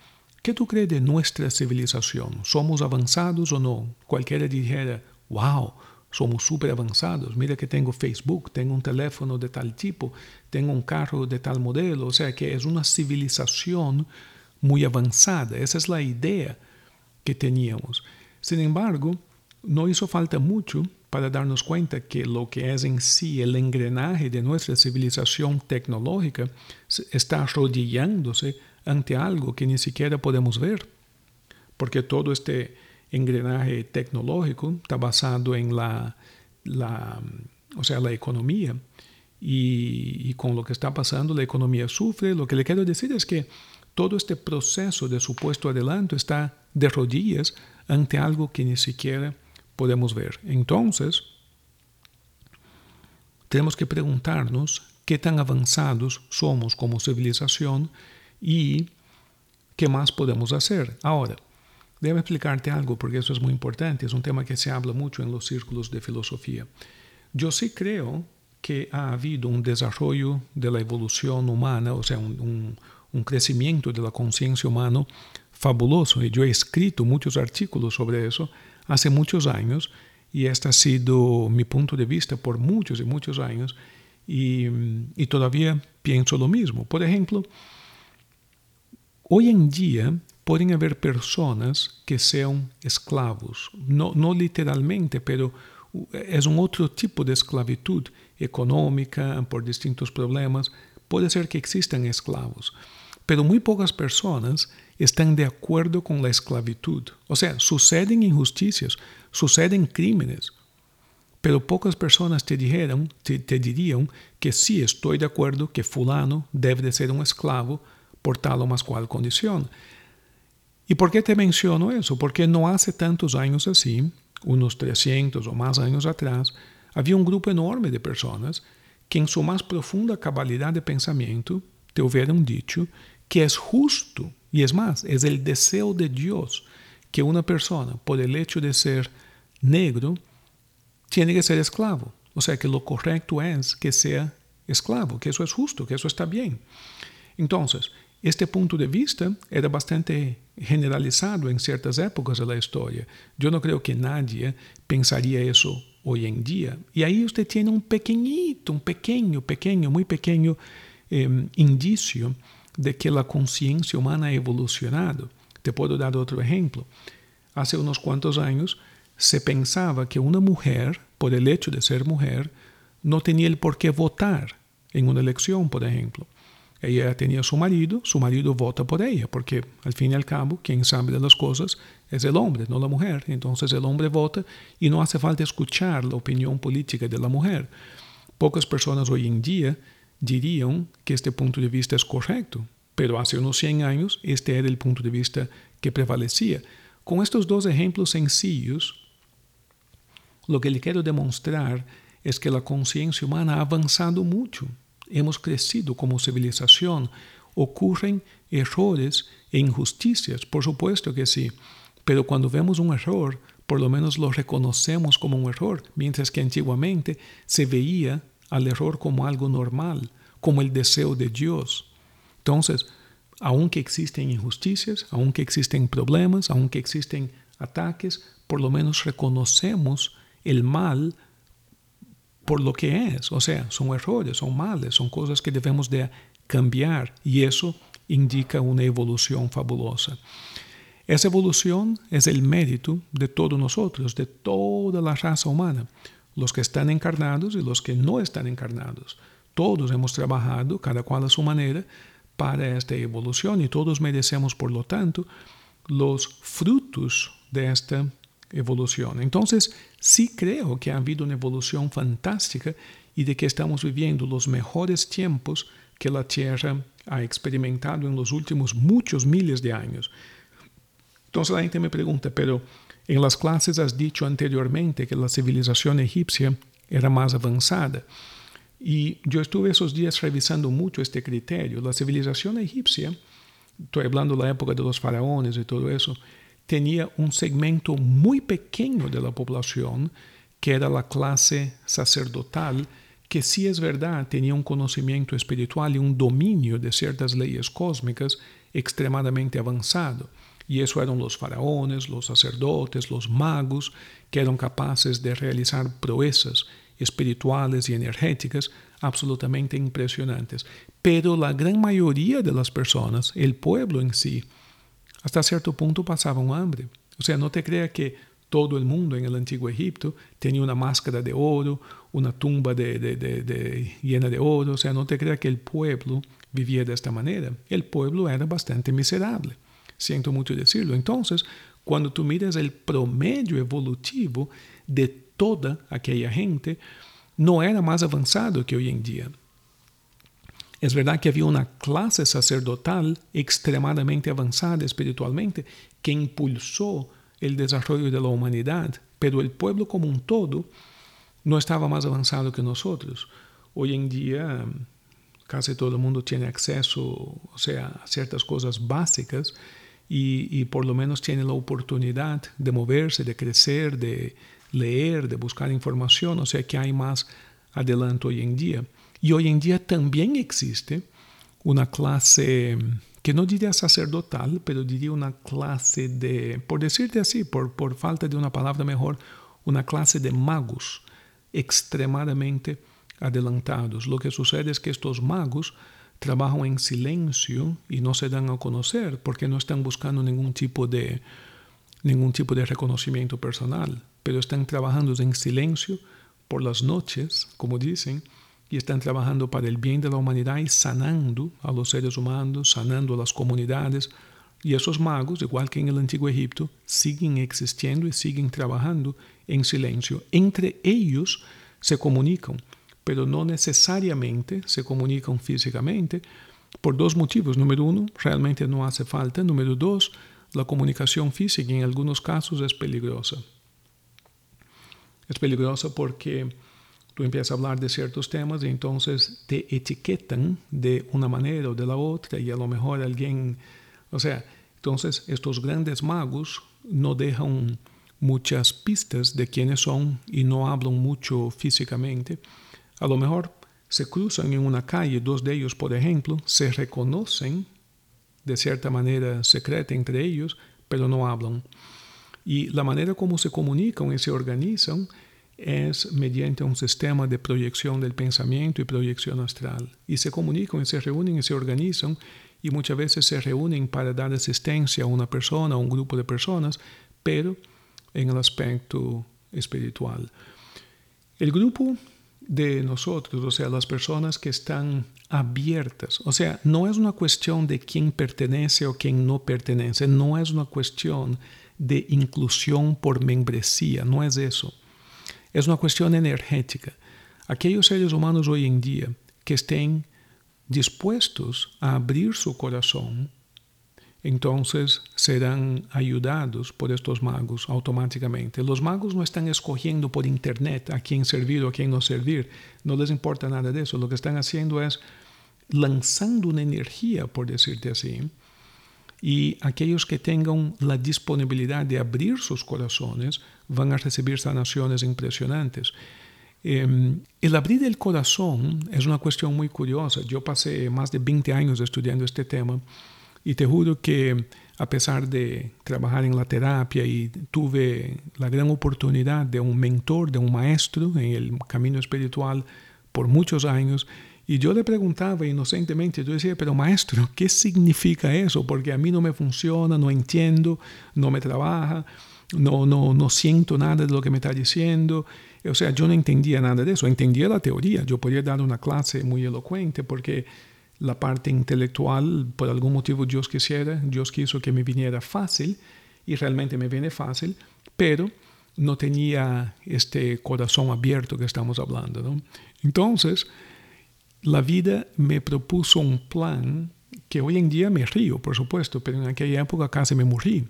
¿qué tú crees de nuestra civilización? ¿Somos avanzados o no? Cualquiera dijera, wow, somos súper avanzados. Mira que tengo Facebook, tengo un teléfono de tal tipo, tengo un carro de tal modelo. O sea que es una civilización muy avanzada. Esa es la idea que teníamos. Sin embargo, no hizo falta mucho para darnos cuenta que lo que es en sí el engranaje de nuestra civilización tecnológica está arrodillándose ante algo que ni siquiera podemos ver, porque todo este engranaje tecnológico está basado en la, o sea, la economía. Y, y, con lo que está pasando, la economía sufre. Lo que le quiero decir es que todo este proceso de supuesto adelanto está de rodillas ante algo que ni siquiera podemos ver. Entonces, tenemos que preguntarnos qué tan avanzados somos como civilización y qué más podemos hacer. Ahora, déjame explicarte algo porque eso es muy importante, es un tema que se habla mucho en los círculos de filosofía. Yo sí creo que ha habido un desarrollo de la evolución humana, o sea, un, un crecimiento de la conciencia humana fabuloso. Y yo he escrito muchos artículos sobre eso hace muchos años y este ha sido mi punto de vista por muchos y muchos años y, y todavía pienso lo mismo. Por ejemplo, hoy en día pueden haber personas que sean esclavos, no, no literalmente, pero es un otro tipo de esclavitud económica por distintos problemas. Puede ser que existan esclavos, pero muy pocas personas están de acuerdo con la esclavitud. O sea, suceden injusticias, suceden crímenes, pero pocas personas te, dijeron, te, dirían que sí estoy de acuerdo que fulano debe de ser un esclavo por tal o más cual condición. ¿Y por qué te menciono eso? Porque no hace tantos años así, unos 300 o más años atrás, había un grupo enorme de personas que en su más profunda cabalidad de pensamiento te hubieran dicho que es justo y es más, es el deseo de Dios que una persona, por el hecho de ser negro, tiene que ser esclavo. O sea que lo correcto es que sea esclavo, que eso es justo, que eso está bien. Entonces, este punto de vista era bastante generalizado en ciertas épocas de la historia. Yo no creo que nadie pensaría eso hoy en día. Y ahí usted tiene un pequeñito, un pequeño, pequeño, muy pequeño eh, indicio de que la conciencia humana ha evolucionado. Te puedo dar otro ejemplo. Hace unos cuantos años se pensaba que una mujer, por el hecho de ser mujer, no tenía el por qué votar en una elección, por ejemplo. Ella tenía su marido, su marido vota por ella, porque al fin y al cabo quien sabe de las cosas es el hombre, no la mujer. Entonces el hombre vota y no hace falta escuchar la opinión política de la mujer. Pocas personas hoy en día dirían que este punto de vista es correcto, pero hace unos 100 años este era el punto de vista que prevalecía. Con estos dos ejemplos sencillos, lo que le quiero demostrar es que la conciencia humana ha avanzado mucho. Hemos crecido como civilización. Ocurren errores e injusticias, por supuesto que sí, pero cuando vemos un error, por lo menos lo reconocemos como un error, mientras que antiguamente se veía al error como algo normal, como el deseo de Dios. Entonces, aunque existen injusticias, aunque existen problemas, aunque existen ataques, por lo menos reconocemos el mal por lo que es. O sea, son errores, son males, son cosas que debemos de cambiar y eso indica una evolución fabulosa. Esa evolución es el mérito de todos nosotros, de toda la raza humana los que están encarnados y los que no están encarnados. Todos hemos trabajado, cada cual a su manera, para esta evolución y todos merecemos, por lo tanto, los frutos de esta evolución. Entonces, sí creo que ha habido una evolución fantástica y de que estamos viviendo los mejores tiempos que la Tierra ha experimentado en los últimos muchos miles de años. Entonces la gente me pregunta, pero en las clases has dicho anteriormente que la civilización egipcia era más avanzada. Y yo estuve esos días revisando mucho este criterio. La civilización egipcia, estoy hablando de la época de los faraones y todo eso, tenía un segmento muy pequeño de la población que era la clase sacerdotal, que sí es verdad tenía un conocimiento espiritual y un dominio de ciertas leyes cósmicas extremadamente avanzado. Y eso eran los faraones, los sacerdotes, los magos, que eran capaces de realizar proezas espirituales y energéticas absolutamente impresionantes. Pero la gran mayoría de las personas, el pueblo en sí, hasta cierto punto pasaban hambre. O sea, no te creas que todo el mundo en el antiguo Egipto tenía una máscara de oro, una tumba llena de oro. O sea, no te creas que el pueblo vivía de esta manera. El pueblo era bastante miserable. Siento mucho decirlo. Entonces, cuando tú miras el promedio evolutivo de toda aquella gente, no era más avanzado que hoy en día. Es verdad que había una clase sacerdotal extremadamente avanzada espiritualmente que impulsó el desarrollo de la humanidad, pero el pueblo como un todo no estaba más avanzado que nosotros. Hoy en día casi todo el mundo tiene acceso o sea, a ciertas cosas básicas y, por lo menos tiene la oportunidad de moverse, de crecer, de, leer, de buscar información, o sea que hay más adelanto hoy en día. Y hoy en día también existe una clase que no diría sacerdotal, pero diría una clase de, por decirte así, por, por falta de una palabra mejor, una clase de magos extremadamente adelantados. Lo que sucede es que estos magos trabajan en silencio y no se dan a conocer porque no están buscando ningún tipo de, ningún tipo de reconocimiento personal pero están trabajando en silencio por las noches, como dicen, y están trabajando para el bien de la humanidad y sanando a los seres humanos, sanando a las comunidades. Y esos magos, igual que en el antiguo Egipto, siguen existiendo y siguen trabajando en silencio. Entre ellos se comunican, pero no necesariamente se comunican físicamente por dos motivos. Número uno, realmente no hace falta. Número dos, la comunicación física en algunos casos es peligrosa. Es peligroso porque tú empiezas a hablar de ciertos temas y entonces te etiquetan de una manera o de la otra y a lo mejor alguien, o sea, entonces estos grandes magos no dejan muchas pistas de quiénes son y no hablan mucho físicamente. A lo mejor se cruzan en una calle, dos de ellos, por ejemplo, se reconocen de cierta manera secreta entre ellos, pero no hablan. Y la manera como se comunican y se organizan es mediante un sistema de proyección del pensamiento y proyección astral. Y se comunican y se reúnen y se organizan y muchas veces se reúnen para dar asistencia a una persona, a un grupo de personas, pero en el aspecto espiritual. El grupo de nosotros, o sea, las personas que están abiertas, o sea, no es una cuestión de quién pertenece o quién no pertenece, no es una cuestión de inclusión por membresía, no es eso. Es una cuestión energética. Aquellos seres humanos hoy en día que estén dispuestos a abrir su corazón, entonces serán ayudados por estos magos automáticamente. Los magos no están escogiendo por internet a quién servir o a quién no servir, no les importa nada de eso. Lo que están haciendo es lanzando una energía, por decirte así, y aquellos que tengan la disponibilidad de abrir sus corazones van a recibir sanaciones impresionantes. Em, el abrir el corazón es una cuestión muy curiosa. Yo pasé más de 20 años estudiando este tema y te juro que a pesar de trabajar en la terapia y tuve la gran oportunidad de un mentor, de un maestro en el camino espiritual por muchos años, y yo le preguntaba inocentemente, yo decía, pero maestro, ¿qué significa eso? Porque a mí no me funciona, no entiendo, no me trabaja, no, no, no siento nada de lo que me está diciendo. O sea, yo no entendía nada de eso, entendía la teoría, yo podía dar una clase muy elocuente porque la parte intelectual, por algún motivo Dios quisiera, Dios quiso que me viniera fácil y realmente me viene fácil, pero no tenía este corazón abierto que estamos hablando. ¿no? Entonces, la vida me propuso un plan que hoy en día me río, por supuesto, pero en aquella época casi me morí,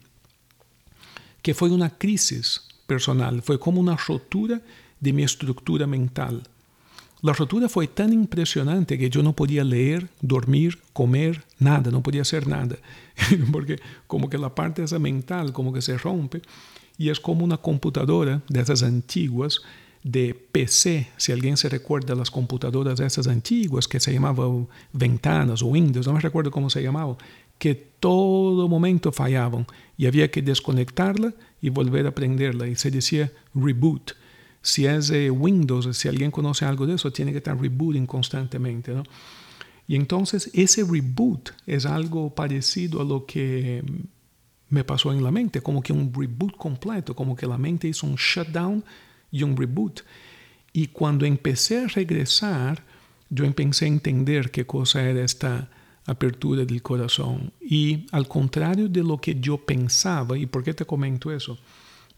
que fue una crisis personal, fue como una rotura de mi estructura mental. La rotura fue tan impresionante que yo no podía leer, dormir, comer, nada, no podía hacer nada, porque como que la parte esa mental como que se rompe y es como una computadora de esas antiguas de PC, si alguien se recuerda las computadoras esas antiguas que se llamaban ventanas o Windows, no me recuerdo cómo se llamaba, que todo momento fallaban y había que desconectarla y volver a prenderla y se decía reboot. Si es de Windows, si alguien conoce algo de eso, tiene que estar rebooting constantemente. ¿no? Y entonces ese reboot es algo parecido a lo que me pasó en la mente, como que un reboot completo, como que la mente hizo un shutdown y un reboot. Y cuando empecé a regresar, yo empecé a entender qué cosa era esta apertura del corazón. Y al contrario de lo que yo pensaba, ¿y por qué te comento eso?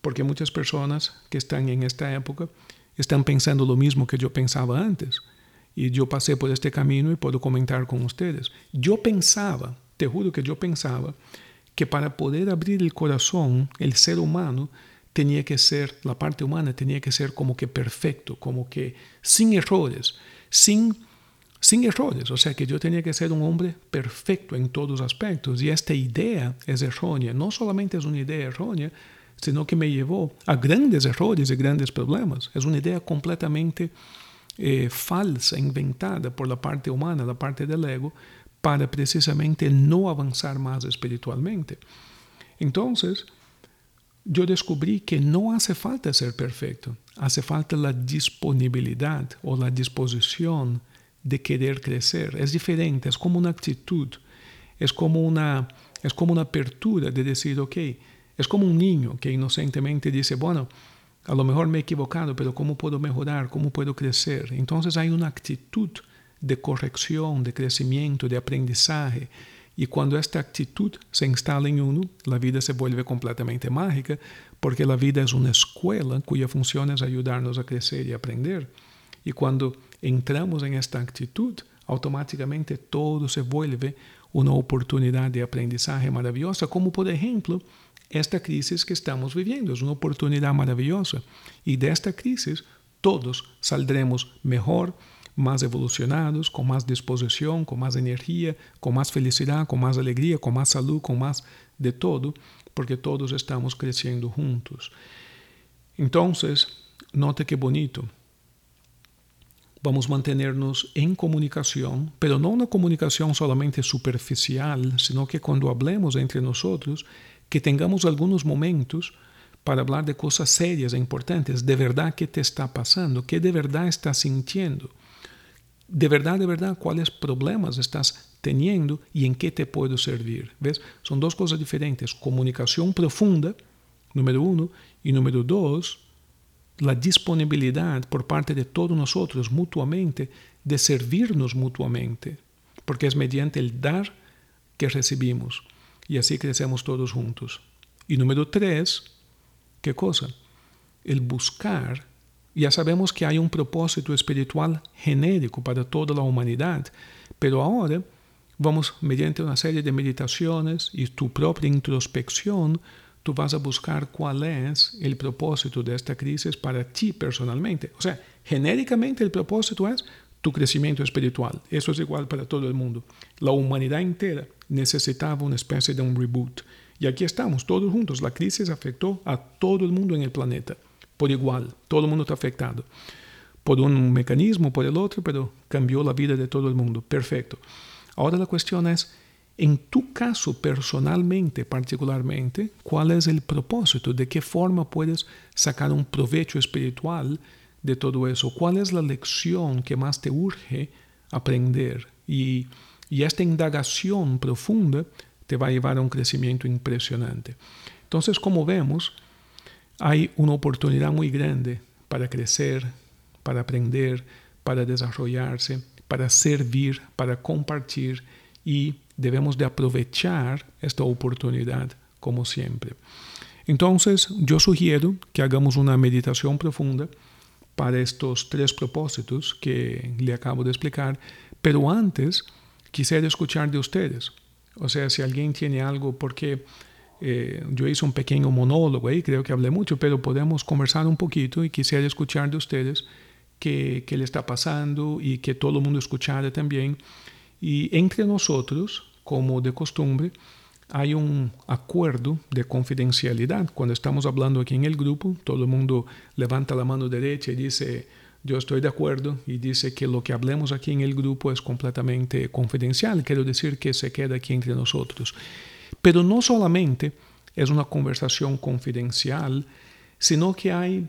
Porque muchas personas que están en esta época están pensando lo mismo que yo pensaba antes. Y yo pasé por este camino y puedo comentar con ustedes. Yo pensaba, te juro que yo pensaba, que para poder abrir el corazón, el ser humano tenía que ser, la parte humana tenía que ser como que perfecto, como que sin errores, sin, sin errores. O sea que yo tenía que ser un hombre perfecto en todos los aspectos. Y esta idea es errónea. No solamente es una idea errónea, sino que me llevó a grandes errores y grandes problemas. Es una idea completamente eh, falsa, inventada por la parte humana, la parte del ego, para precisamente no avanzar más espiritualmente. Entonces, yo descubrí que no hace falta ser perfecto, hace falta la disponibilidad o la disposición de querer crecer. Es diferente, es como una actitud, es como una, es como una apertura de decir, ok, es como un niño que inocentemente dice, bueno, a lo mejor me he equivocado, pero ¿cómo puedo mejorar? ¿Cómo puedo crecer? Entonces hay una actitud de corrección, de crecimiento, de aprendizaje, y cuando esta actitud se instala en uno, la vida se vuelve completamente mágica, porque la vida es una escuela cuya es ayudarnos a crecer y aprender. Y cuando entramos en esta actitud, automáticamente todo se vuelve una oportunidad de aprendizaje maravillosa, como por ejemplo esta crisis que estamos viviendo. Es una oportunidad maravillosa. Y de esta todos saldremos mejor, más evolucionados, con más disposición, con más energía, con más felicidad, con más alegría, con más salud, con más de todo, porque todos estamos creciendo juntos. Entonces, note qué bonito. Vamos mantenernos en comunicación, pero no una comunicación solamente superficial, sino que cuando hablemos entre nosotros, que tengamos algunos momentos para hablar de cosas serias e importantes, de verdad qué te está pasando, qué de verdad estás sintiendo de verdad, de verdad, cuáles problemas estás teniendo y en qué te puedo servir. ¿Ves? Son dos cosas diferentes. Comunicación profunda, número uno, y número dos, la disponibilidad por parte de todos nosotros mutuamente de servirnos mutuamente, porque es mediante el dar que recibimos y así crecemos todos juntos. Y número tres, ¿qué cosa? El buscar ya sabemos que hay un propósito espiritual genérico para toda la humanidad, pero ahora vamos, mediante una serie de meditaciones y tu propia introspección, tú vas a buscar cuál es el propósito de esta crisis para ti personalmente. O sea, genéricamente el propósito es tu crecimiento espiritual. Eso es igual para todo el mundo. La humanidad entera necesitaba una especie de un reboot. Y aquí estamos, todos juntos. La crisis afectó a todo el mundo en el planeta por igual. Todo mundo está afectado por un mecanismo, por el otro, pero cambió la vida de todo el mundo. Perfecto. Ahora la cuestión es, en tu caso personalmente, particularmente, ¿cuál es el propósito? ¿De qué forma puedes sacar un provecho espiritual de todo eso? ¿Cuál es la lección que más te urge aprender? Y, y esta indagación profunda te va a llevar a un crecimiento impresionante. Entonces, como vemos, hay una oportunidad muy grande para crecer, para aprender, para desarrollarse, para servir, para compartir y debemos de aprovechar esta oportunidad como siempre. Entonces yo sugiero que hagamos una meditación profunda para estos tres propósitos que le acabo de explicar, pero antes quisiera escuchar de ustedes. O sea, si alguien tiene algo, porque eh, yo hice un pequeño monólogo ahí, creo que hablé mucho, pero podemos conversar un poquito y quisiera escuchar de ustedes qué, qué le está pasando y que todo el mundo escuchara también. Y entre nosotros, como de costumbre, hay un acuerdo de confidencialidad. Cuando estamos hablando aquí en el grupo, todo el mundo levanta la mano derecha y dice, yo estoy de acuerdo, y dice que lo que hablemos aquí en el grupo es completamente confidencial, quiero decir que se queda aquí entre nosotros. Pero no solamente es una conversación confidencial, sino que hay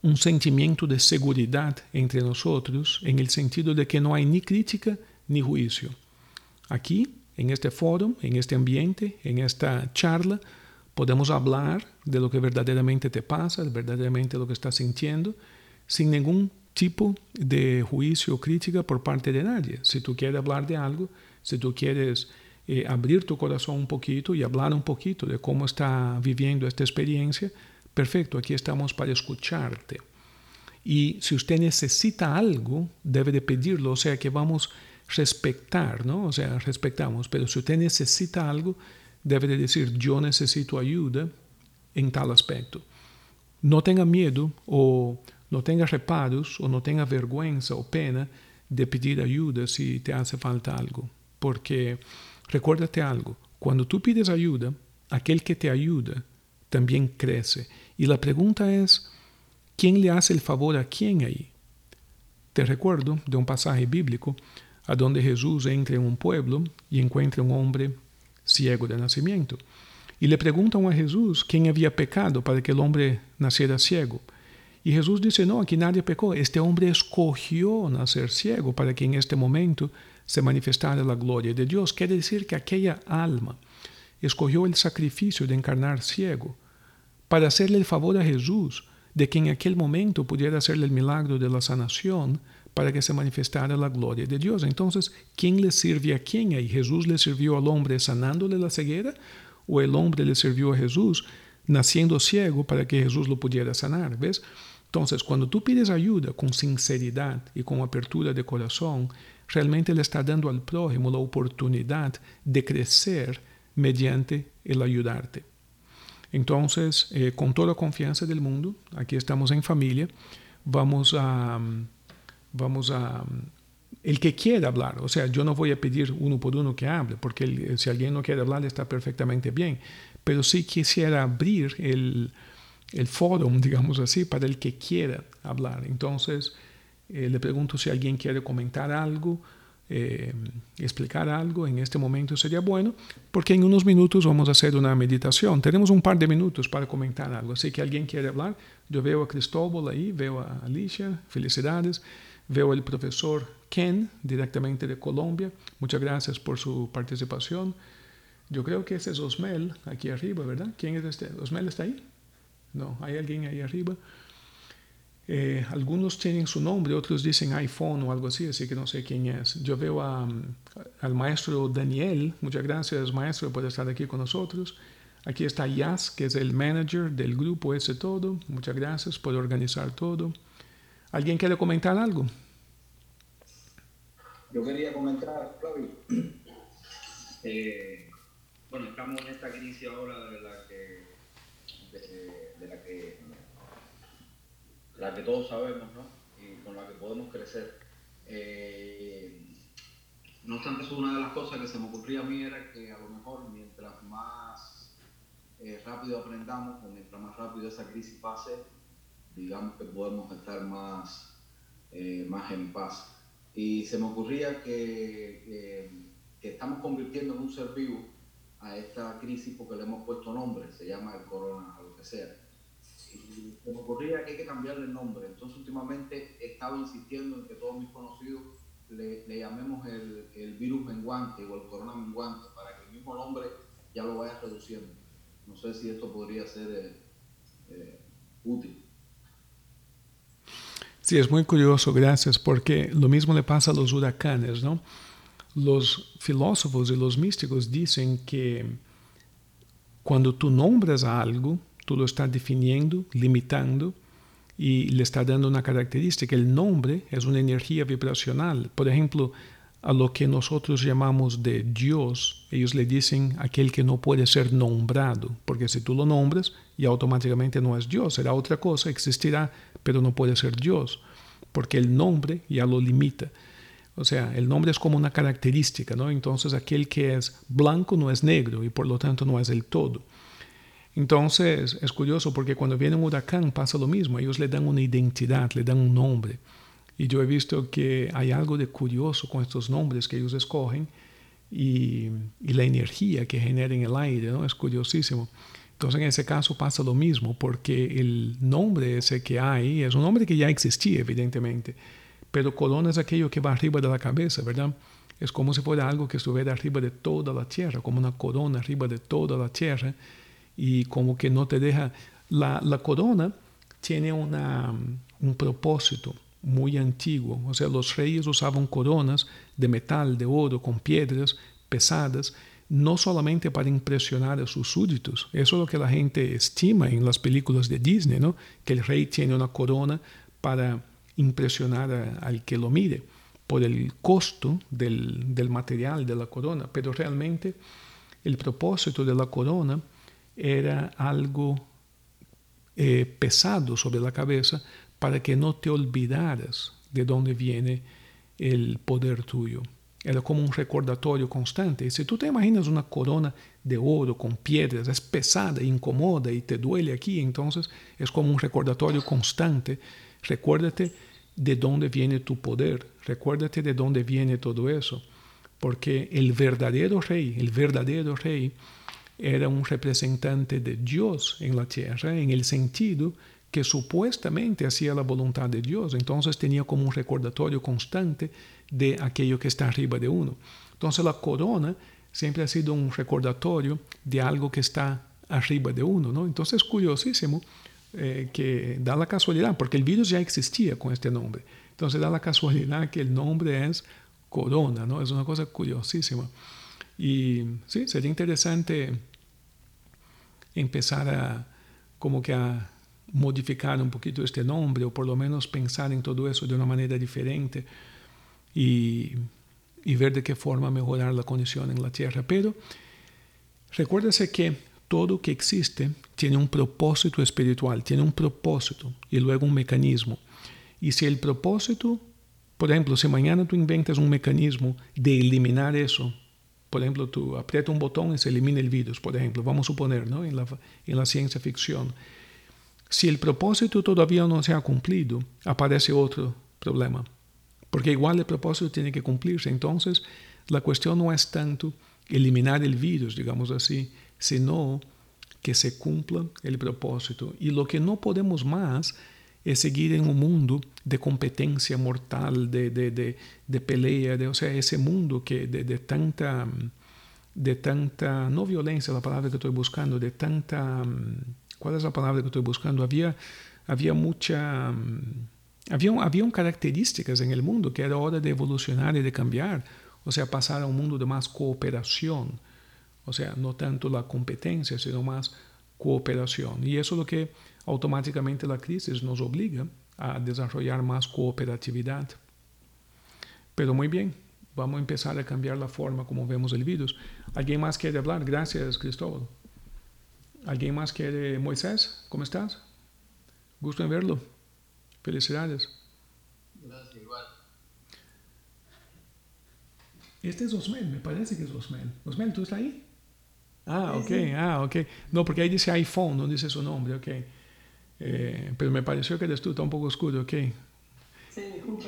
un sentimiento de seguridad entre nosotros en el sentido de que no hay ni crítica ni juicio. Aquí en este foro, en este ambiente, en esta charla, podemos hablar de lo que verdaderamente te pasa, verdaderamente lo que estás sintiendo, sin ningún tipo de juicio o crítica por parte de nadie. Si tú quieres hablar de algo, si tú quieres eh, abrir tu corazón un poquito y hablar un poquito de cómo está viviendo esta experiencia, perfecto, aquí estamos para escucharte. Y si usted necesita algo, debe de pedirlo, o sea que vamos respetar, ¿no? O sea, respetamos, pero si usted necesita algo, debe de decir, yo necesito ayuda en tal aspecto. No tenga miedo o no tenga reparos o no tenga vergüenza o pena de pedir ayuda si te hace falta algo. Porque recuérdate algo, cuando tú pides ayuda, aquel que te ayuda también crece. Y la pregunta es, ¿quién le hace el favor a quién ahí? Te recuerdo de un pasaje bíblico donde Jesús entra en un pueblo y encuentra un hombre ciego de nacimiento. Y le preguntan a Jesús quién había pecado para que el hombre naciera ciego. Y Jesús dice, no, aquí nadie pecó. Este hombre escogió nacer ciego para que en este momento se manifestara la gloria de Dios. Quiere decir que aquella alma escogió el sacrificio de encarnar ciego para hacerle el favor a Jesús de que en aquel momento pudiera hacerle el milagro de la sanación para que se manifestara la gloria de Dios. Entonces, ¿quién le sirve a quién ahí? ¿Jesús le sirvió al hombre sanándole la ceguera? ¿O el hombre le sirvió a Jesús naciendo ciego para que Jesús lo pudiera sanar? ¿Ves? Entonces, cuando tú pides ayuda con sinceridad y con apertura de corazón, realmente le está dando al prójimo la oportunidad de crecer mediante el ayudarte. Entonces, eh, con toda confianza del mundo, aquí estamos en familia, vamos a vamos a... El que quiera hablar, o sea, yo no voy a pedir uno por uno que hable, porque si alguien no quiere hablar está perfectamente bien, pero sí quisiera abrir el, el foro, digamos así, para el que quiera hablar. Entonces, eh, le pregunto si alguien quiere comentar algo, eh, explicar algo en este momento sería bueno, porque en unos minutos vamos a hacer una meditación. Tenemos un par de minutos para comentar algo, así que alguien quiere hablar. Yo veo a Cristóbal ahí, veo a Alicia, felicidades. Veo el profesor Ken, directamente de Colombia. Muchas gracias por su participación. Yo creo que ese es Osmel, aquí arriba, ¿verdad? ¿Quién es este? ¿Osmel está ahí? No, hay alguien ahí arriba. Eh, algunos tienen su nombre, otros dicen iPhone o algo así, así que no sé quién es. Yo veo al maestro Daniel, muchas gracias maestro por estar aquí con nosotros. Aquí está Yas, que es el manager del grupo ese todo. Muchas gracias por organizar todo. ¿Alguien quiere comentar algo? Yo quería comentar, Flavio. Eh, bueno, estamos en esta crisis ahora de la que, de, la que, la que todos sabemos, ¿no? Y con la que podemos crecer. Eh, no obstante, eso una de las cosas que se me ocurría a mí era que a lo mejor mientras más eh, rápido aprendamos o mientras más rápido esa crisis pase, digamos que podemos estar más, eh, más en paz. Y se me ocurría que, estamos convirtiendo en un ser vivo a esta crisis porque le hemos puesto nombre, se llama el corona, o lo que sea. Y se me ocurría que hay que cambiarle el nombre. Entonces últimamente he estado insistiendo en que todos mis conocidos le, llamemos el, el, virus menguante o el corona menguante para que el mismo nombre ya lo vaya reduciendo. No sé si esto podría ser eh, eh, útil. Sí, es muy curioso, gracias, porque lo mismo le pasa a los huracanes, ¿no? Los filósofos y los místicos dicen que cuando tú nombras algo, tú lo estás definiendo, limitando, y le está dando una característica. El nombre es una energía vibracional. Por ejemplo, a lo que nosotros llamamos de Dios, ellos le dicen aquel que no puede ser nombrado, porque si tú lo nombres, y automáticamente no es Dios, será otra cosa, existirá, pero no puede ser Dios, porque el nombre ya lo limita. O sea, el nombre es como una característica, ¿no? Entonces aquel que es blanco no es negro y por lo tanto no es el todo. Entonces es curioso porque cuando viene un huracán pasa lo mismo, ellos le dan una identidad, le dan un nombre. Y yo he visto que hay algo de curioso con estos nombres que ellos escogen y, la energía que genera en el aire, ¿no? Es curiosísimo. Entonces en ese caso pasa lo mismo, porque el nombre ese que hay es un nombre que ya existía, evidentemente, pero corona es aquello que va arriba de la cabeza, ¿verdad? Es como si fuera algo que estuviera arriba de toda la tierra, como una corona arriba de toda la tierra, y como que no te deja... La, corona tiene una, un propósito muy antiguo. O sea, los reyes usaban coronas de metal, de oro, con piedras pesadas, no solamente para impresionar a sus súbditos. Eso es lo que la gente estima en las películas de Disney, ¿no? Que el rey tiene una corona para impresionar al que lo mire por el costo del, del, material de la corona. Pero realmente el propósito de la corona era algo eh, pesado sobre la cabeza para que no te olvidaras de dónde viene el poder tuyo. Era como un recordatorio constante. Y si tú te imaginas una corona de oro con piedras, es pesada, incomoda y te duele aquí, entonces es como un recordatorio constante. Recuérdate de dónde viene tu poder, recuérdate de dónde viene todo eso, porque el verdadero rey, el verdadero rey, era un representante de Dios en la tierra, en el sentido que supuestamente hacía la voluntad de Dios, entonces tenía como un recordatorio constante de aquello que está arriba de uno. Entonces la corona siempre ha sido un recordatorio de algo que está arriba de uno, ¿no? Entonces es curiosísimo eh, que da la casualidad, porque el virus ya existía con este nombre, entonces da la casualidad que el nombre es corona, ¿no? Es una cosa curiosísima. Y sí, sería interesante empezar a como que a modificar un poquito este nombre o por lo menos pensar en todo eso de una manera diferente y, y ver de qué forma mejorar la condición en la tierra. Pero recuérdese que todo que existe tiene un propósito espiritual, tiene un propósito y luego un mecanismo. Y si el propósito, por ejemplo, si mañana tú inventas un mecanismo de eliminar eso, por ejemplo, tú aprietas un botón y se elimina el virus, por ejemplo, vamos a suponer, ¿no? en, la, en la ciencia ficción si el propósito todavía no se ha cumplido, aparece otro problema. Porque igual el propósito tiene que cumplirse. Entonces, la cuestión no es tanto eliminar el virus, digamos así, sino que se cumpla el propósito. Y lo que no podemos más es seguir en un mundo de competencia mortal, de, de, de, pelea, de, o sea, ese mundo que de, tanta, de tanta, no violencia, la palabra que estoy buscando, de tanta ¿Cuál es la palabra que estoy buscando? Había, había mucha... Había, había características en el mundo que era hora de evolucionar y de cambiar, o sea, pasar a un mundo de más cooperación, o sea, no tanto la competencia, sino más cooperación. Y eso es lo que automáticamente la crisis nos obliga a desarrollar más cooperatividad. Pero muy bien, vamos a empezar a cambiar la forma como vemos el virus. ¿Alguien más quiere hablar? Gracias, Cristóbal. ¿Alguien más quiere? Moisés, ¿cómo estás? Gusto en verlo. Felicidades. Gracias, igual. Este es Osmel, me parece que es Osmel. Osmel, ¿tú estás ahí? Ah, ok, ah, ok. No, porque ahí dice iPhone, no dice su nombre, ok. Eh, pero me pareció que eres tú, está un poco oscuro, ok. Sí, disculpa.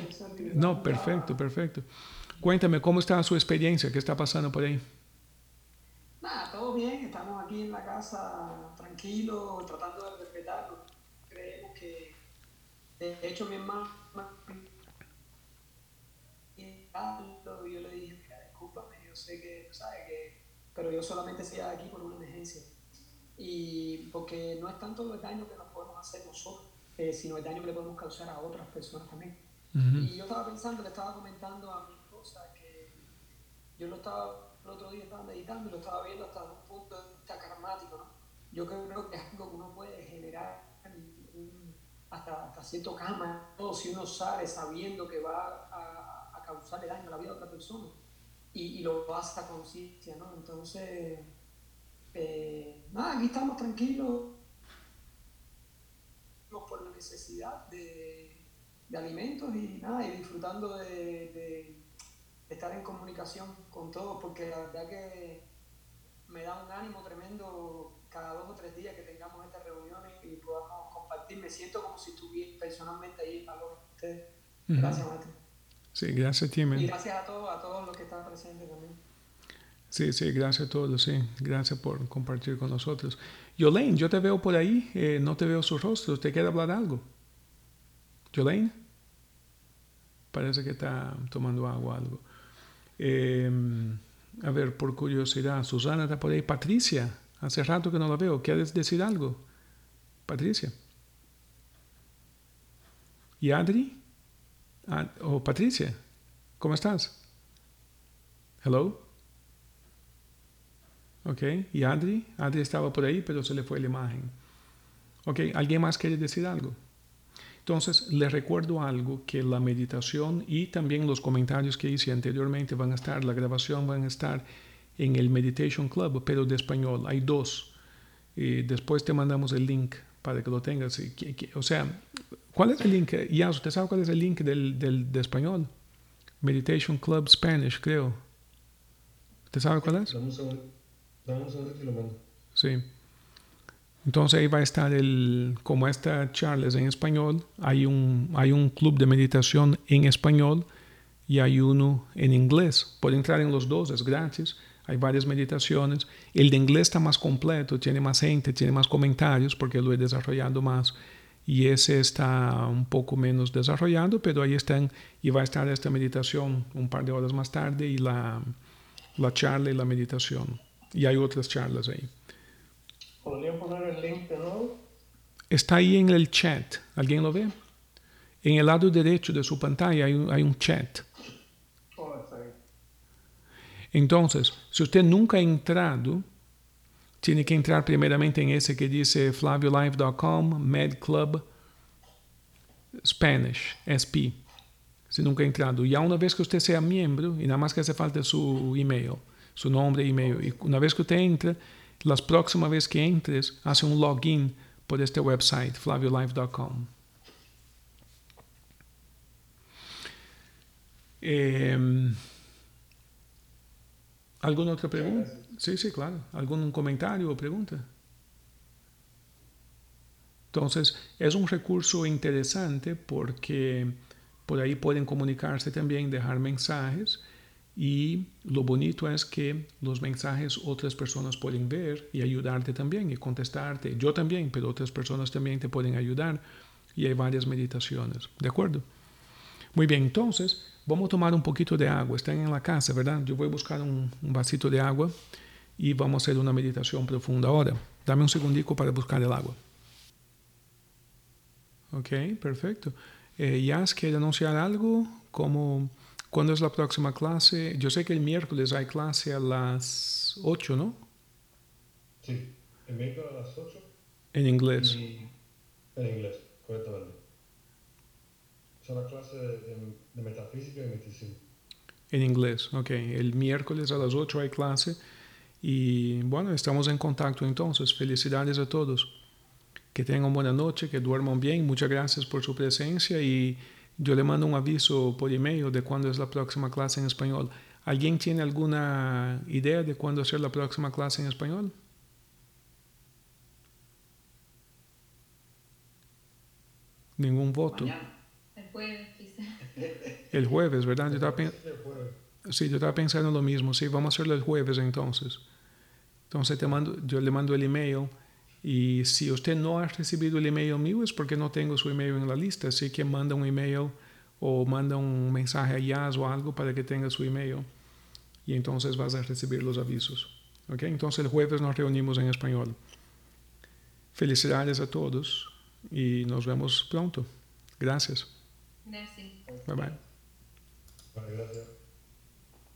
No, perfecto, perfecto. Cuéntame, ¿cómo está su experiencia? ¿Qué está pasando por ahí? Nada, todo bien, estamos aquí en la casa tranquilos, tratando de respetarlo. De hecho, mi hermano y yo le dije, mira, discúlpame, yo sé que, ¿sabes? Que, pero yo solamente estoy aquí por una emergencia. Y porque no es tanto el daño que nos podemos hacer nosotros, eh, sino el daño que le podemos causar a otras personas también. Y yo estaba pensando, le estaba comentando a mi esposa que yo lo estaba el otro día estaba meditando y lo estaba viendo hasta un punto de vista karmático, ¿no? Yo creo que es algo que uno puede generar hasta, hasta cierto cama, todo si uno sale sabiendo que va a, a causarle daño a la vida de otra persona y, y lo hace a conciencia, ¿no? Entonces, eh, nada, aquí estamos tranquilos por la necesidad de, de alimentos y nada, y disfrutando de, de, estar en comunicación con todos, porque la verdad que me da un ánimo tremendo cada dos o tres días que tengamos estas reuniones y podamos compartir. Me siento como si estuviera personalmente ahí a ustedes. Gracias, Martín. Sí, gracias a ti, Y gracias a todos, a todos los que están presentes también. Sí, sí, gracias a todos, sí. Gracias por compartir con nosotros. Yolaine, yo te veo por ahí, eh, no te veo su rostro. ¿Te quiere hablar algo? Yolaine? Parece que está tomando agua o algo. Eh, a ver, por curiosidad, Susana está por ahí. Patricia, hace rato que no la veo. ¿Quieres decir algo? Patricia. ¿Y Adri? Ah, ¿O oh, Patricia? ¿Cómo estás? Hello? Ok, ¿y Adri? Adri estaba por ahí, pero se le fue la imagen. Ok, ¿alguien más quiere decir algo? Entonces, les recuerdo algo, que la meditación y también los comentarios que hice anteriormente van a estar, la grabación van a estar en el Meditation Club, pero de español. Hay dos. Y después te mandamos el link para que lo tengas. O sea, ¿cuál es el link? Ya, ¿usted sabe cuál es el link del, del, de español? Meditation Club Spanish, creo. ¿Usted sabe cuál es? Vamos a ver, vamos a ver si lo mando. Sí. Entonces ahí va a estar el, como esta charla es en español, hay un, hay un club de meditación en español y hay uno en inglés. Puede entrar en los dos, es gratis. Hay varias meditaciones. El de inglés está más completo, tiene más gente, tiene más comentarios porque lo he desarrollado más. Y ese está un poco menos desarrollado, pero ahí están y va a estar esta meditación un par de horas más tarde y la, la charla y la meditación. Y hay otras charlas ahí. ¿Podría poner el link de nuevo? Está ahí en el chat. ¿Alguien lo ve? En el lado derecho de su pantalla hay un, hay un chat. Oh. Entonces, si usted nunca ha entrado, tiene que entrar primeramente en ese que dice flaviolive.com, medclub Spanish, SP. Si nunca ha entrado. Ya una vez que usted sea miembro, y nada más que hace falta su email, su nombre e email, y una vez que usted entra, las próximas veces que entres, hace un login por este website, flaviolife.com. Eh, ¿Alguna otra pregunta? Sí, sí, claro. ¿Algún comentario o pregunta? Entonces, es un recurso interesante porque por ahí pueden comunicarse también, dejar mensajes y lo bonito es que los mensajes otras personas pueden ver y ayudarte también y contestarte. Yo también, pero otras personas también te pueden ayudar. Y hay varias meditaciones. ¿De acuerdo? Muy bien, entonces vamos a tomar un poquito de agua. Están en la casa, ¿verdad? Yo voy a buscar un, un vasito de agua y vamos a hacer una meditación profunda ahora. Dame un segundico para buscar el agua. Ok, perfecto. Eh, ¿Yas quiere anunciar algo? como ¿Cuándo es la próxima clase? Yo sé que el miércoles hay clase a las 8, ¿no? Sí, el miércoles a las 8. En inglés. Y en inglés, correctamente. Es una clase de, de metafísica y meditación. En inglés, ok. El miércoles a las 8 hay clase. Y bueno, estamos en contacto entonces. Felicidades a todos. Que tengan buena noche, que duerman bien. Muchas gracias por su presencia y yo le mando un aviso por email de cuándo es la próxima clase en español. ¿Alguien tiene alguna idea de cuándo será la próxima clase en español? Ningún voto. Mañana. El jueves, quizás. El jueves, ¿verdad? Yo estaba. Sí, yo estaba pensando lo mismo. Sí, vamos a hacerlo el jueves entonces. Entonces te mando, yo le mando el email y si usted no ha recibido el email mío es porque no tengo su email en la lista. Así que manda un email o manda un mensaje a Yaz o algo para que tenga su email y entonces vas a recibir los avisos. ¿Ok? Entonces el jueves nos reunimos en español. Felicidades a todos y nos vemos pronto. Gracias. Gracias. Bye bye. Gracias.